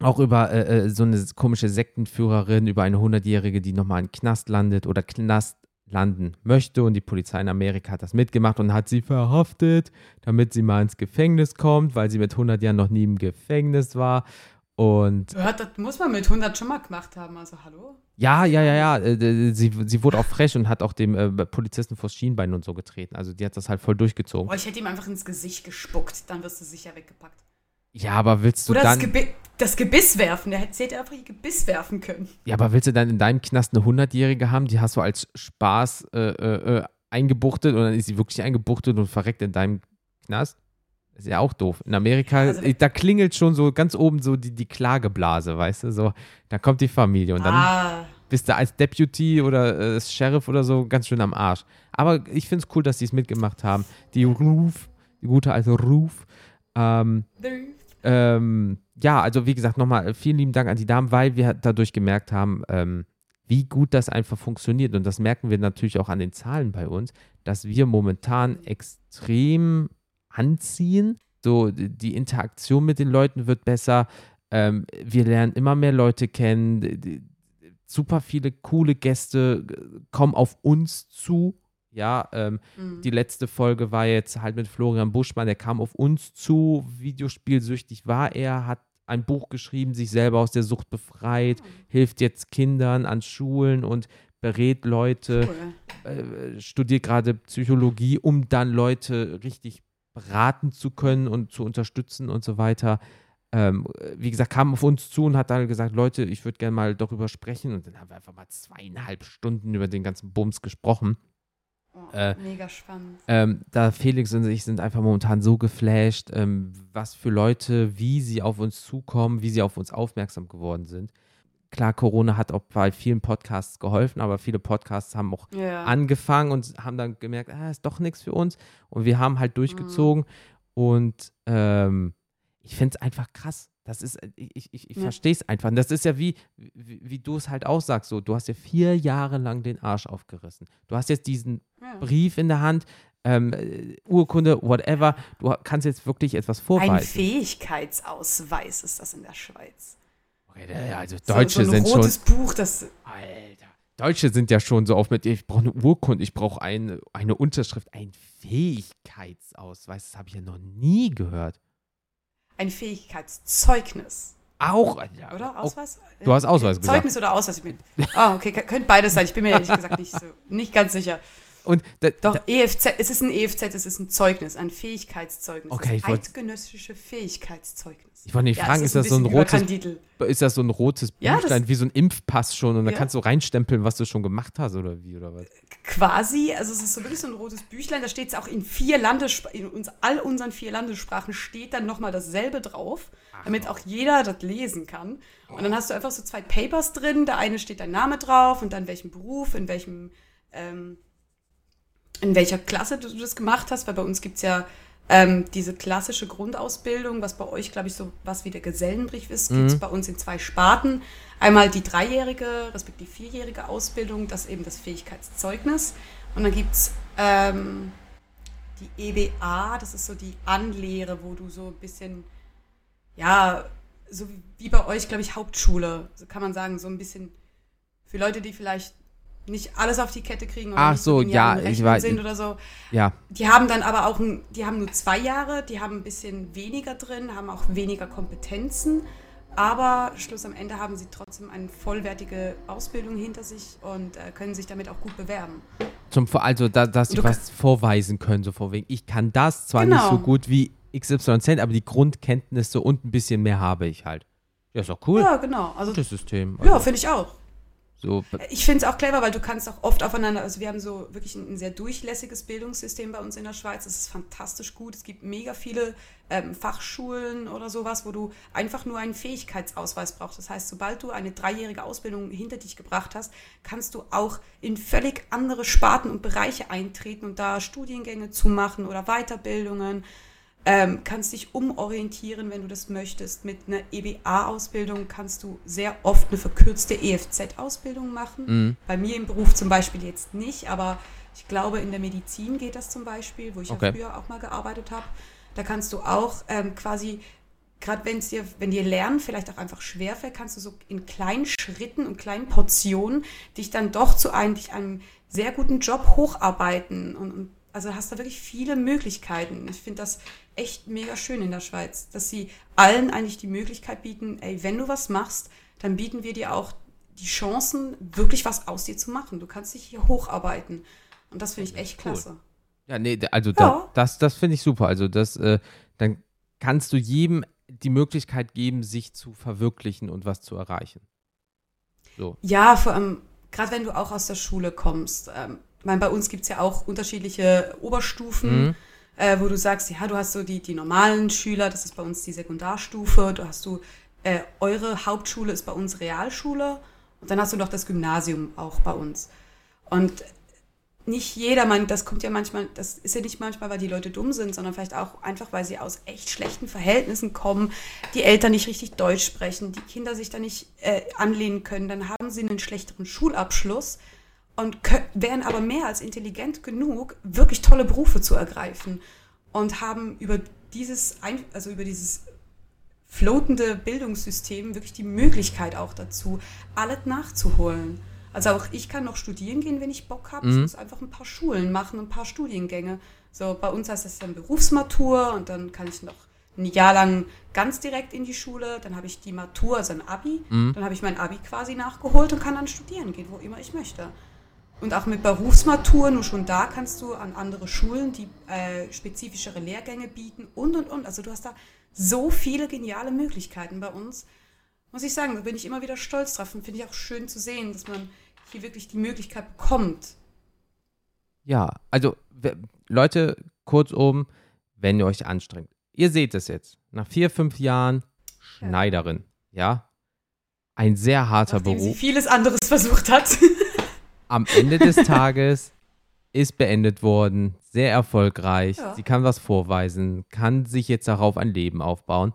Auch über äh, äh, so eine komische Sektenführerin, über eine 100-Jährige, die nochmal in Knast landet oder Knast landen möchte. Und die Polizei in Amerika hat das mitgemacht und hat sie verhaftet, damit sie mal ins Gefängnis kommt, weil sie mit 100 Jahren noch nie im Gefängnis war. Und Ja, das muss man mit 100 schon mal gemacht haben. Also, hallo? ja, ja, ja, ja. äh, Sie, sie wurde auch frech und hat auch dem äh, Polizisten vors Schienbein und so getreten. Also die hat das halt voll durchgezogen. Boah, ich hätte ihm einfach ins Gesicht gespuckt. Dann wirst du sicher weggepackt. Ja, aber willst du Oder das, dann. Gebi das Gebiss werfen. Der hätte, sie hätte einfach ihr Gebiss werfen können. Ja, aber willst du dann in deinem Knast eine 100-Jährige haben, die hast du als Spaß äh, äh, äh, eingebuchtet und dann ist sie wirklich eingebuchtet und verreckt in deinem Knast? Ist ja auch doof. In Amerika, Also- äh, da klingelt schon so ganz oben so die, die Klageblase, weißt du? So, da kommt die Familie und dann ah, bist du als Deputy oder äh, Sheriff oder so ganz schön am Arsch. Aber ich finde es cool, dass sie es mitgemacht haben. Die Ruf, die gute alte Ruf. Ähm, ähm, ja, also wie gesagt, nochmal vielen lieben Dank an die Damen, weil wir dadurch gemerkt haben, ähm, wie gut das einfach funktioniert. Und das merken wir natürlich auch an den Zahlen bei uns, dass wir momentan extrem anziehen. So, die Interaktion mit den Leuten wird besser. Ähm, wir lernen immer mehr Leute kennen. Super viele coole Gäste kommen auf uns zu. Ja, ähm, Mhm. die letzte Folge war jetzt halt mit Florian Buschmann, der kam auf uns zu, Videospielsüchtig war er, hat ein Buch geschrieben, sich selber aus der Sucht befreit, hilft jetzt Kindern an Schulen und berät Leute, Cool. äh, studiert gerade Psychologie, um dann Leute richtig beraten zu können und zu unterstützen und so weiter. Ähm, wie gesagt, kam auf uns zu und hat dann gesagt, Leute, ich würde gerne mal darüber sprechen. Und dann haben wir einfach mal zweieinhalb Stunden über den ganzen Bums gesprochen. Oh, Äh, mega spannend. Ähm, da Felix und ich sind einfach momentan so geflasht, ähm, was für Leute, wie sie auf uns zukommen, wie sie auf uns aufmerksam geworden sind. Klar, Corona hat auch bei vielen Podcasts geholfen, aber viele Podcasts haben auch Ja. angefangen und haben dann gemerkt, ah, ist doch nichts für uns. Und wir haben halt durchgezogen. Mhm. Und ähm, ich finde es einfach krass. Das ist, ich, ich, ich Ja. verstehe es einfach. Und das ist ja wie, wie, wie du es halt auch sagst. So, du hast ja vier Jahre lang den Arsch aufgerissen. Du hast jetzt diesen ja. Brief in der Hand, ähm, äh, Urkunde, whatever. Du kannst jetzt wirklich etwas Ein vorweisen. Fähigkeitsausweis ist das in der Schweiz. Okay, also So- Deutsche so ein sind schon. rotes Buch, das Alter. Deutsche sind ja schon so auf mit, ich brauche eine Urkunde, ich brauche eine, eine Unterschrift, ein Fähigkeitsausweis. Das habe ich ja noch nie gehört. ein Fähigkeitszeugnis, Auch, Alter. oder? Auch- Ausweis? Du hast Ausweis gesagt. Zeugnis oder Ausweis? Ah, okay, k- könnte beides sein. Ich bin mir ehrlich gesagt nicht so, nicht ganz sicher. Und da, Doch, da, EFZ, es ist ein EFZ, es ist ein Zeugnis, ein Fähigkeitszeugnis. Okay, ich wollt- eidgenössische Fähigkeitszeugnis. ich wollte nicht Ja, fragen, es ist das so ein rotes, ist das so ein rotes Ja, Büchlein, wie so ein Impfpass schon und da Ja. kannst du reinstempeln, was du schon gemacht hast oder wie oder was? Quasi, also es ist so wirklich so ein rotes Büchlein, da steht es auch in vier Landessprachen, in uns, all unseren vier Landessprachen steht dann nochmal dasselbe drauf, damit auch jeder das lesen kann. Und dann hast du einfach so zwei Papers drin, der eine steht dein Name drauf und dann welchen Beruf, in welchem, ähm, in welcher Klasse du das gemacht hast, weil bei uns gibt es ja ähm, diese klassische Grundausbildung, was bei euch, glaube ich, so was wie der Gesellenbrief ist, gibt es bei uns in zwei Sparten. Einmal die dreijährige, respektive vierjährige Ausbildung, das ist eben das Fähigkeitszeugnis. Und dann gibt es ähm, die EBA, das ist so die Anlehre, wo du so ein bisschen, ja, so wie, wie bei euch, glaube ich, Hauptschule, so kann man sagen, so ein bisschen für Leute, die vielleicht nicht alles auf die Kette kriegen oder Ach nicht so, ja, ich weiß- sind oder so. Ja, Die haben dann aber auch, ein, die haben nur zwei Jahre, die haben ein bisschen weniger drin, haben auch weniger Kompetenzen, aber Schluss am Ende haben sie trotzdem eine vollwertige Ausbildung hinter sich und äh, können sich damit auch gut bewerben. zum, also da, dass sie was vorweisen können, so vor wegen, ich kann das zwar nicht Genau. so gut wie XYZ, aber die Grundkenntnisse und ein bisschen mehr habe ich halt. Ja, ist doch cool. Ja, genau. Also, Gutes System. ja, Also, finde ich auch. So, Ich finde es auch clever, weil du kannst auch oft aufeinander, also wir haben so wirklich ein, ein sehr durchlässiges Bildungssystem bei uns in der Schweiz. Das ist fantastisch gut. Es gibt mega viele ähm, Fachschulen oder sowas, wo du einfach nur einen Fähigkeitsausweis brauchst. Das heißt, sobald du eine dreijährige Ausbildung hinter dich gebracht hast, kannst du auch in völlig andere Sparten und Bereiche eintreten und da Studiengänge zu machen oder Weiterbildungen. Ähm, kannst dich umorientieren, wenn du das möchtest. Mit einer EBA-Ausbildung kannst du sehr oft eine verkürzte EFZ-Ausbildung machen. Mhm. Bei mir im Beruf zum Beispiel jetzt nicht, aber ich glaube, in der Medizin geht das zum Beispiel, wo ich Okay. ja früher auch mal gearbeitet habe. Da kannst du auch ähm, quasi, gerade wenn es dir, wenn dir Lernen vielleicht auch einfach schwerfällt, kannst du so in kleinen Schritten und kleinen Portionen dich dann doch zu eigentlich einem sehr guten Job hocharbeiten und, und also hast da wirklich viele Möglichkeiten. Ich finde das echt mega schön in der Schweiz, dass sie allen eigentlich die Möglichkeit bieten, ey, wenn du was machst, dann bieten wir dir auch die Chancen, wirklich was aus dir zu machen. Du kannst dich hier hocharbeiten. Und das finde ich echt Cool. klasse. ja, nee, also Ja. da, das, das finde ich super. Also das, äh, dann kannst du jedem die Möglichkeit geben, sich zu verwirklichen und was zu erreichen. So. Ja, vor allem, gerade wenn du auch aus der Schule kommst. Ähm, ich meine, bei uns gibt es ja auch unterschiedliche Oberstufen, Mhm. Äh, wo du sagst, ja, du hast so die, die normalen Schüler, das ist bei uns die Sekundarstufe, du hast du, äh, eure Hauptschule ist bei uns Realschule und dann hast du noch das Gymnasium auch bei uns. Und nicht jedermann, das kommt ja manchmal, das ist ja nicht manchmal, weil die Leute dumm sind, sondern vielleicht auch einfach, weil sie aus echt schlechten Verhältnissen kommen, die Eltern nicht richtig Deutsch sprechen, die Kinder sich da nicht äh, anlehnen können, dann haben sie einen schlechteren Schulabschluss und wären aber mehr als intelligent genug, wirklich tolle Berufe zu ergreifen und haben über dieses, also über dieses floatende Bildungssystem wirklich die Möglichkeit auch dazu, alles nachzuholen. Also auch ich kann noch studieren gehen, wenn ich Bock habe. Mhm. Ich muss einfach ein paar Schulen machen, ein paar Studiengänge. So bei uns heißt das dann Berufsmatur und dann kann ich noch ein Jahr lang ganz direkt in die Schule, dann habe ich die Matur, also ein Abi, mhm. dann habe ich mein Abi quasi nachgeholt und kann dann studieren gehen, wo immer ich möchte. Und auch mit Berufsmatur, nur schon da kannst du an andere Schulen, die äh, spezifischere Lehrgänge bieten und und und. Also du hast da so viele geniale Möglichkeiten bei uns. Muss ich sagen, da bin ich immer wieder stolz drauf und finde ich auch schön zu sehen, dass man hier wirklich die Möglichkeit bekommt. Ja, also Leute, kurz oben, wenn ihr euch anstrengt. Ihr seht es jetzt. Nach vier, fünf Jahren Schneiderin, ja? Ein sehr harter Nachdem Beruf. Sie vieles anderes versucht hat. am Ende des Tages ist beendet worden, sehr erfolgreich. Ja. Sie kann was vorweisen, kann sich jetzt darauf ein Leben aufbauen.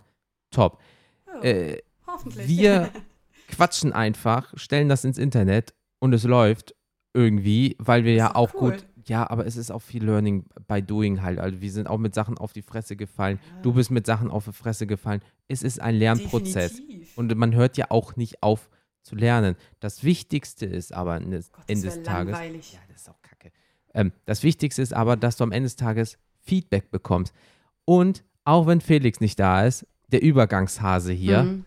Top. Ja, äh, hoffentlich. Wir quatschen einfach, stellen das ins Internet und es läuft irgendwie, weil wir ja auch cool. gut. Ja, aber es ist auch viel Learning by Doing halt. Also wir sind auch mit Sachen auf die Fresse gefallen. Ja. Du bist mit Sachen auf die Fresse gefallen. Es ist ein Lernprozess. Definitiv. Und man hört ja auch nicht auf zu lernen. Das Wichtigste ist aber am Ende des Tages. Langweilig. Ja, das ist auch kacke. Ähm, das Wichtigste ist aber, dass du am Ende des Tages Feedback bekommst. Und auch wenn Felix nicht da ist, der Übergangshase hier. Mhm.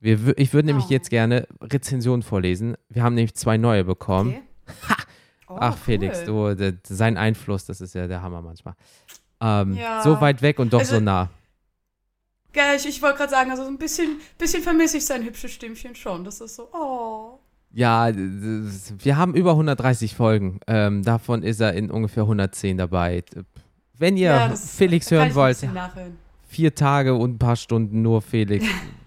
Wir, ich würde nämlich oh. jetzt gerne Rezensionen vorlesen. Wir haben nämlich zwei neue bekommen. Okay. Oh, Ach, Felix, cool. du, der, sein Einfluss, das ist ja der Hammer manchmal. Ähm, ja. So weit weg und doch also, so nah. Gell, ich, ich wollte gerade sagen, also ein bisschen, bisschen vermisse ich sein hübsches Stimmchen schon. Das ist so, oh. Ja, wir haben über 130 Folgen. Ähm, davon ist er in ungefähr 110 dabei. Wenn ihr ja, Felix hören wollt, vier Tage und ein paar Stunden nur Felix.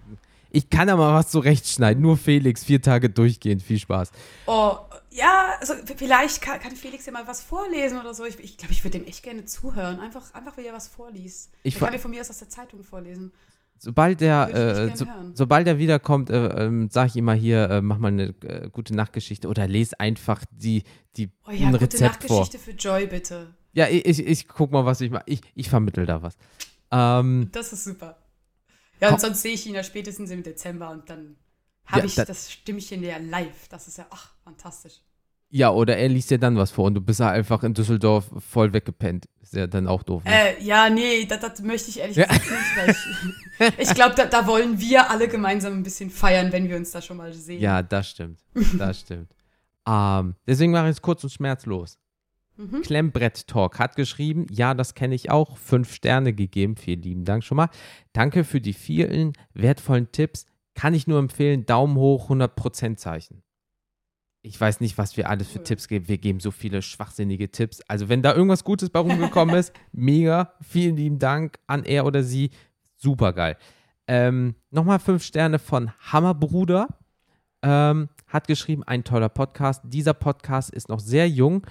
ich kann aber was zurechtschneiden. Nur Felix, vier Tage durchgehend. Viel Spaß. Oh, ja, also vielleicht kann, kann, Felix ja mal was vorlesen oder so. Ich glaube, ich, glaub, ich würde dem echt gerne zuhören. Einfach, einfach wie er was vorliest. Ich kann mir von mir aus aus der Zeitung vorlesen. Sobald der, äh, so, sobald er wiederkommt, äh, äh, sage ich immer hier, äh, mach mal eine äh, gute Nachtgeschichte oder lese einfach die, die oh ja, ein Rezept gute Nachtgeschichte vor. für Joy, bitte. Ja, ich, ich, ich guck mal, was ich mache. Ich, ich vermittel da was. Ähm, das ist super. Ja, und sonst sehe ich ihn ja spätestens im Dezember und dann habe ja, ich da, das Stimmchen ja live. Das ist ja, ach, fantastisch. Ja, oder er liest dir dann was vor und du bist ja einfach in Düsseldorf voll weggepennt. Ist ja dann auch doof. Ne? Äh, ja, nee, das, das, möchte ich ehrlich gesagt nicht, weil ich, ich glaube, da, da, wollen wir alle gemeinsam ein bisschen feiern, wenn wir uns da schon mal sehen. Ja, das stimmt. Das stimmt. Ähm, deswegen mache ich es kurz und schmerzlos. Mhm. Klemmbrett Talk hat geschrieben, ja, das kenne ich auch, fünf Sterne gegeben, vielen lieben Dank schon mal. Danke für die vielen wertvollen Tipps, kann ich nur empfehlen, Daumen hoch, 100% Zeichen ich weiß nicht, was wir alles für Tipps geben. Wir geben so viele schwachsinnige Tipps. Also, wenn da irgendwas Gutes bei rumgekommen ist, mega. Vielen lieben Dank an er oder sie. Super geil. Ähm, Nochmal fünf Sterne von Hammerbruder. Ähm, hat geschrieben, ein toller Podcast. Dieser Podcast ist noch sehr jung.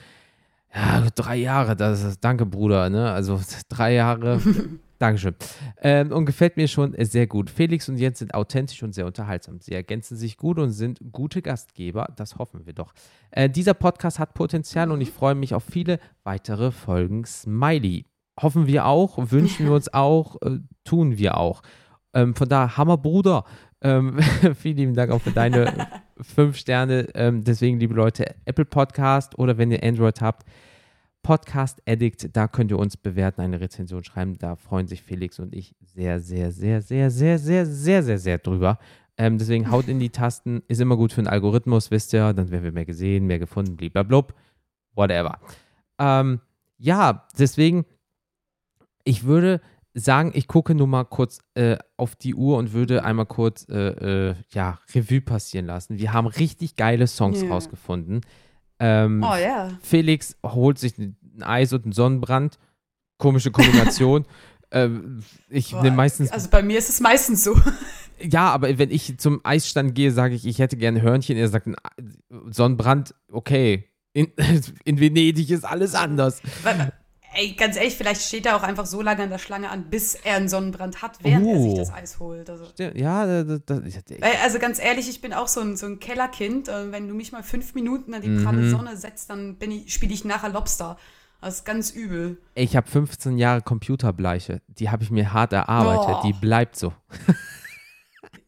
Ja, drei Jahre, das ist, danke Bruder, ne? Also drei Jahre Dankeschön. Ähm, und gefällt mir schon sehr gut. Felix und Jens sind authentisch und sehr unterhaltsam. Sie ergänzen sich gut und sind gute Gastgeber. Das hoffen wir doch. Äh, dieser Podcast hat Potenzial und ich freue mich auf viele weitere Folgen. Smiley. Hoffen wir auch, wünschen wir uns auch, äh, tun wir auch. Ähm, von daher, Hammer Bruder. Ähm, vielen lieben Dank auch für deine fünf Sterne. Ähm, deswegen, liebe Leute, Apple Podcast oder wenn ihr Android habt, Podcast Addict, da könnt ihr uns bewerten, eine Rezension schreiben. Da freuen sich Felix und ich sehr, sehr, sehr, sehr, sehr, sehr, sehr, sehr, sehr drüber. Ähm, deswegen haut in die Tasten, ist immer gut für den Algorithmus, wisst ihr, dann werden wir mehr gesehen, mehr gefunden, blablabla, whatever. Ähm, ja, deswegen, ich würde sagen, ich gucke nur mal kurz äh, auf die Uhr und würde einmal kurz, äh, äh, ja, Revue passieren lassen. Wir haben richtig geile Songs yeah. rausgefunden. Ähm, oh ja. Felix holt sich ein Eis und einen Sonnenbrand. Komische Kombination. ähm, ich nehme meistens. Also bei mir ist es meistens so. ja, aber wenn ich zum Eisstand gehe, sage ich, ich hätte gerne Hörnchen. Er sagt, Sonnenbrand, okay. In, in Venedig ist alles anders. Ey, ganz ehrlich, vielleicht steht er auch einfach so lange an der Schlange an, bis er einen Sonnenbrand hat, während er sich Oh. das Eis holt. Also, Ja, das, das, also ganz ehrlich, ich bin auch so ein, so ein Kellerkind. Äh, Wenn du mich mal fünf Minuten an die Mhm. pralle Sonne setzt, dann bin ich, spiele ich nachher Lobster. Das ist ganz übel. ich habe 15 Jahre Computerbleiche. Die habe ich mir hart erarbeitet. Oh. Die bleibt so.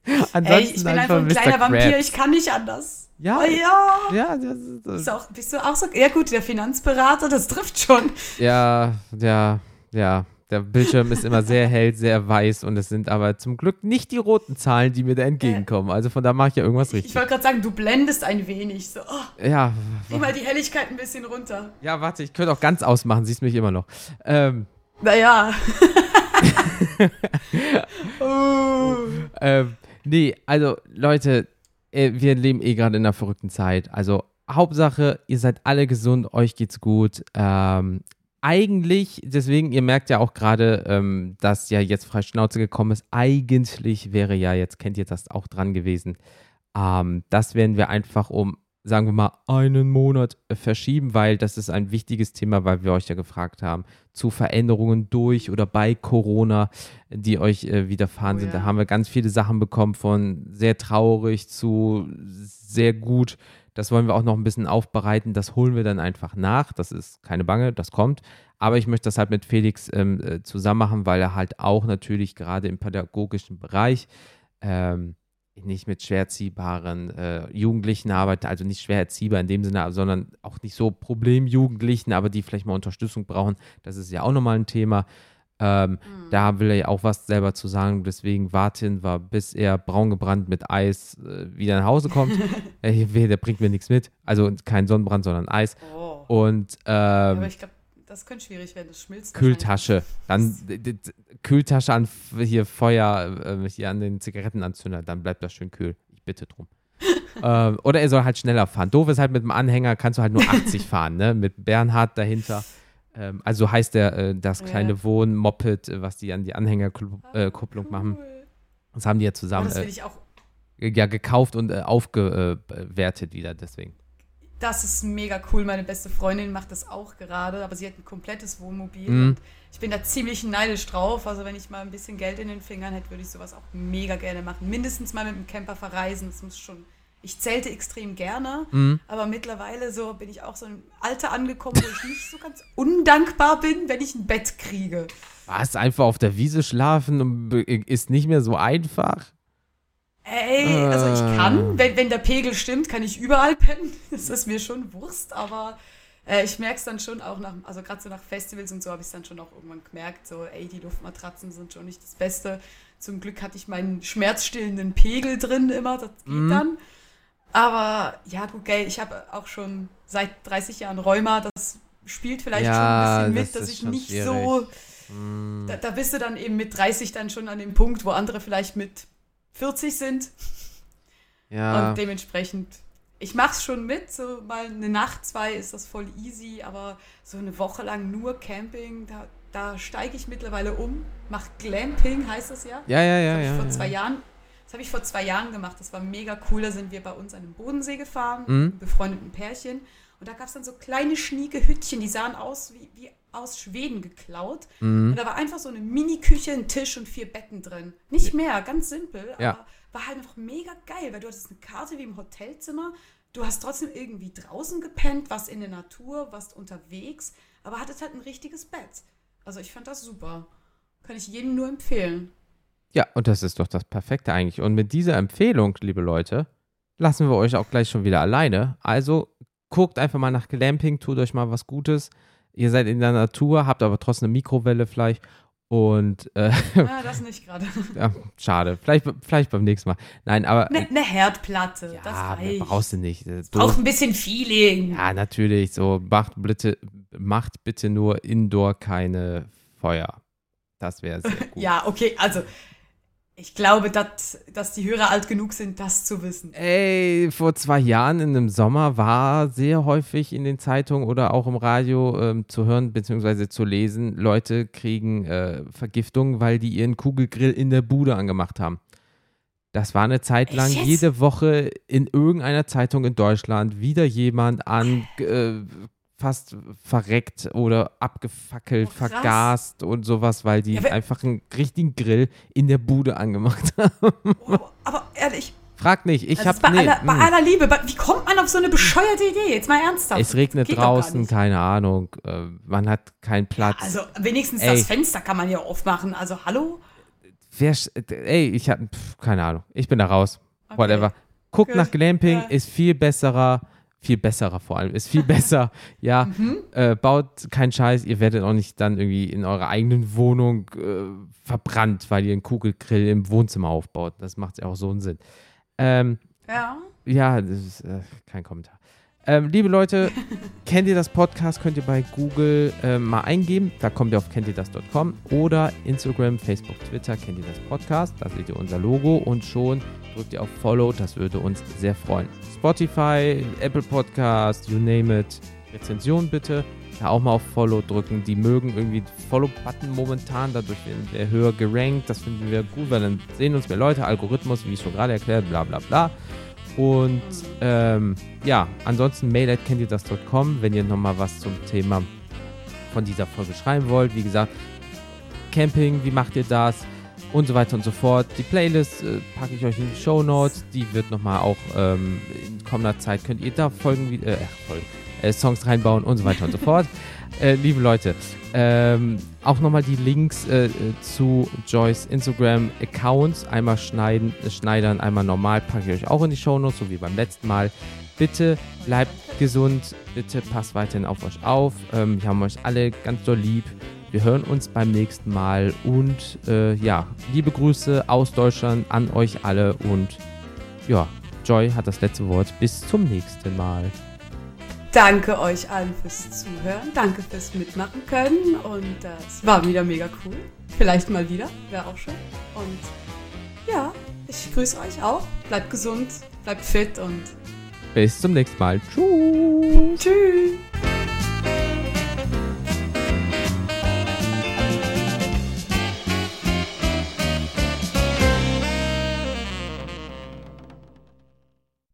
Ey, ich bin einfach ein Mr. kleiner Vampir, Krabs. ich kann nicht anders. Ja, Oh, ja. ja, das, das, Bist du, auch, bist du auch so? Ja gut, der Finanzberater, das trifft schon. Ja, ja, ja. Der Bildschirm ist immer sehr hell, sehr weiß und es sind aber zum Glück nicht die roten Zahlen, die mir da entgegenkommen. Also von da mache ich ja irgendwas Ich richtig. wollte gerade sagen, du blendest ein wenig. So, oh, Ja, dreh mal die Helligkeit ein bisschen runter. ja, warte, ich könnte auch ganz ausmachen, siehst mich immer noch. Ähm, Naja. oh. ähm, nee, also Leute, äh, wir leben eh gerade in einer verrückten Zeit. Also Hauptsache, ihr seid alle gesund, euch geht's gut. Ähm, eigentlich, deswegen, ihr merkt ja auch gerade, ähm, dass ja jetzt frei Schnauze gekommen ist. Eigentlich wäre ja, jetzt kennt ihr das auch dran gewesen. Ähm, das werden wir einfach um, sagen wir mal, einen Monat äh, verschieben, weil das ist ein wichtiges Thema, weil wir euch ja gefragt haben, zu Veränderungen durch oder bei Corona, die euch äh, widerfahren Oh sind. Da ja. haben wir ganz viele Sachen bekommen, von sehr traurig zu sehr gut. Das wollen wir auch noch ein bisschen aufbereiten. Das holen wir dann einfach nach. Das ist keine Bange, das kommt. Aber ich möchte das halt mit Felix ähm, äh, zusammen machen, weil er halt auch natürlich gerade im pädagogischen Bereich ähm, nicht mit schwer erziehbaren äh, Jugendlichen arbeitet, also nicht schwer erziehbar in dem Sinne, sondern auch nicht so Problemjugendlichen, aber die vielleicht mal Unterstützung brauchen. Das ist ja auch nochmal ein Thema. Ähm, Da will er ja auch was selber zu sagen. Deswegen warten wir, bis er braun gebrannt mit Eis äh, wieder nach Hause kommt. äh, der bringt mir nichts mit. Also kein Sonnenbrand, sondern Eis. Oh. Und ähm, Aber ich glaube, das könnte schwierig werden. Das schmilzt. Kühltasche. Dann Kühltasche an hier Feuer, äh, hier an den Zigarettenanzünder, dann bleibt das schön kühl. Ich bitte drum. ähm, oder er soll halt schneller fahren. Doof ist halt mit dem Anhänger, kannst du halt nur 80 fahren, ne? Mit Bernhard dahinter. Ähm, also heißt der äh, das Ja. kleine Wohn-Moped, äh, was die an die Anhängerkupplung Wahrscheinlich. machen. Cool. Das haben die ja Aber zusammen das will äh, ich auch. ja, gekauft und äh, aufgewertet wieder, deswegen. Das ist mega cool. Meine beste Freundin macht das auch gerade, aber sie hat ein komplettes Wohnmobil. Mhm. Und ich bin da ziemlich neidisch drauf. Also wenn ich mal ein bisschen Geld in den Fingern hätte, würde ich sowas auch mega gerne machen. Mindestens mal mit dem Camper verreisen. Das muss schon. Ich zählte extrem gerne, Mhm. aber mittlerweile so bin ich auch so im Alter angekommen, wo ich nicht so ganz undankbar bin, wenn ich ein Bett kriege. Was? Einfach auf der Wiese schlafen ist nicht mehr so einfach? Ey, also ich Ah. kann, wenn, wenn der Pegel stimmt, kann ich überall pennen. Das ist mir schon Wurst, aber äh, ich merke es dann schon auch nach, also gerade so nach Festivals und so habe ich es dann schon auch irgendwann gemerkt, so, ey, die Luftmatratzen sind schon nicht das Beste. Zum Glück hatte ich meinen schmerzstillenden Pegel drin immer, das geht Mhm. dann. Aber ja, gut, gell, ich habe auch schon seit 30 Jahren Rheuma, das spielt vielleicht Ja, schon ein bisschen mit, das dass ich nicht schwierig. so Mm. da, da bist du dann eben mit 30 dann schon an dem Punkt, wo andere vielleicht mit 40 sind. Ja. Und dementsprechend, ich mach's schon mit. So mal eine Nacht, zwei ist das voll easy, aber so eine Woche lang nur Camping, da, da steige ich mittlerweile um. Mach Glamping, heißt das ja. Ja, ja, Das ja, habe ich ja. vor ja. zwei Jahren. Das habe ich vor zwei Jahren gemacht. Das war mega cool. Da sind wir bei uns an den Bodensee gefahren, Mhm. befreundeten Pärchen. Und da gab es dann so kleine, schnieke Hüttchen, die sahen aus wie, wie aus Schweden geklaut. Mhm. Und da war einfach so eine Mini-Küche, ein Tisch und vier Betten drin. Nicht mehr, ganz simpel, Ja. aber war halt einfach mega geil, weil du hattest eine Karte wie im Hotelzimmer. Du hast trotzdem irgendwie draußen gepennt, warst in der Natur, warst unterwegs, aber hattest halt ein richtiges Bett. Also ich fand das super. Kann ich jedem nur empfehlen. Ja, und das ist doch das Perfekte eigentlich. Und mit dieser Empfehlung, liebe Leute, lassen wir euch auch gleich schon wieder alleine. Also guckt einfach mal nach Glamping, tut euch mal was Gutes. Ihr seid in der Natur, habt aber trotzdem eine Mikrowelle vielleicht. Und äh, Ah, das nicht gerade. ja, schade. Vielleicht, vielleicht beim nächsten Mal. Nein, aber Eine ne Herdplatte, ja, das reicht. brauchst du nicht. Braucht ein bisschen Feeling. Ja, natürlich. So, macht bitte, macht bitte nur indoor keine Feuer. Das wäre sehr gut. Ja, okay, also ich glaube, dass, dass die Hörer alt genug sind, das zu wissen. Ey, vor zwei Jahren in einem Sommer war sehr häufig in den Zeitungen oder auch im Radio ähm, zu hören bzw. zu lesen, Leute kriegen äh, Vergiftung, weil die ihren Kugelgrill in der Bude angemacht haben. Das war eine Zeit lang jede Woche in irgendeiner Zeitung in Deutschland wieder jemand an äh, fast verreckt oder abgefackelt, Oh, vergast und sowas, weil die Ja, einfach einen richtigen Grill in der Bude angemacht haben. Oh, aber ehrlich, Frag nicht, ich das hab ist bei, nee, aller, bei mm. aller Liebe, wie kommt man auf so eine bescheuerte Idee? Jetzt mal ernsthaft. es regnet draußen, keine Ahnung, äh, man hat keinen Platz. Also wenigstens Ey. das Fenster kann man ja aufmachen. Also hallo? Wer, ey, ich hab, pf, keine Ahnung, ich bin da raus. Okay. Whatever. Guckt Gut. nach Glamping, Ja. ist viel besserer, viel besserer vor allem, ist viel besser. Ja, Mhm. äh, baut keinen Scheiß, ihr werdet auch nicht dann irgendwie in eurer eigenen Wohnung äh, verbrannt, weil ihr einen Kugelgrill im Wohnzimmer aufbaut. Das macht ja auch so einen Sinn. Ähm, Ja. ja, das ist äh, kein Kommentar. Ähm, liebe Leute, kennt ihr das Podcast? Könnt ihr bei Google äh, mal eingeben. Da kommt ihr auf kennt ihr das.com oder Instagram, Facebook, Twitter, kennt ihr das Podcast. Da seht ihr unser Logo und schon drückt ihr auf Follow. Das würde uns sehr freuen. Spotify, Apple Podcast, you name it. Rezension bitte. Da auch mal auf Follow drücken. Die mögen irgendwie Follow-Button momentan. Dadurch werden wir höher gerankt. Das finden wir gut, weil dann sehen uns mehr Leute. Algorithmus, wie ich schon gerade erklärt, bla bla bla. Und ähm, ja, ansonsten mail at kenntierdas.com, wenn ihr nochmal was zum Thema von dieser Folge schreiben wollt. Wie gesagt, Camping, wie macht ihr das? Und so weiter und so fort. Die Playlist äh, packe ich euch in die Show Notes. Die wird nochmal auch ähm, in kommender Zeit, könnt ihr da Folgen, wie- äh, Folgen, äh, Songs reinbauen und so weiter und so fort. Äh, liebe Leute, ähm, auch nochmal die Links äh, zu Joyce Instagram-Accounts. Einmal schneiden, äh, schneidern, einmal normal, packe ich euch auch in die Shownotes, so wie beim letzten Mal. Bitte bleibt gesund, bitte passt weiterhin auf euch auf. Ähm, wir haben euch alle ganz doll lieb. Wir hören uns beim nächsten Mal und äh, ja, liebe Grüße aus Deutschland an euch alle und ja, Joy hat das letzte Wort. Bis zum nächsten Mal. Danke euch allen fürs Zuhören. Danke fürs Mitmachen können. Und das war wieder mega cool. Vielleicht mal wieder. Wäre auch schön. Und ja, ich grüße euch auch. Bleibt gesund, bleibt fit und Bis zum nächsten Mal. Tschüss. tschüss.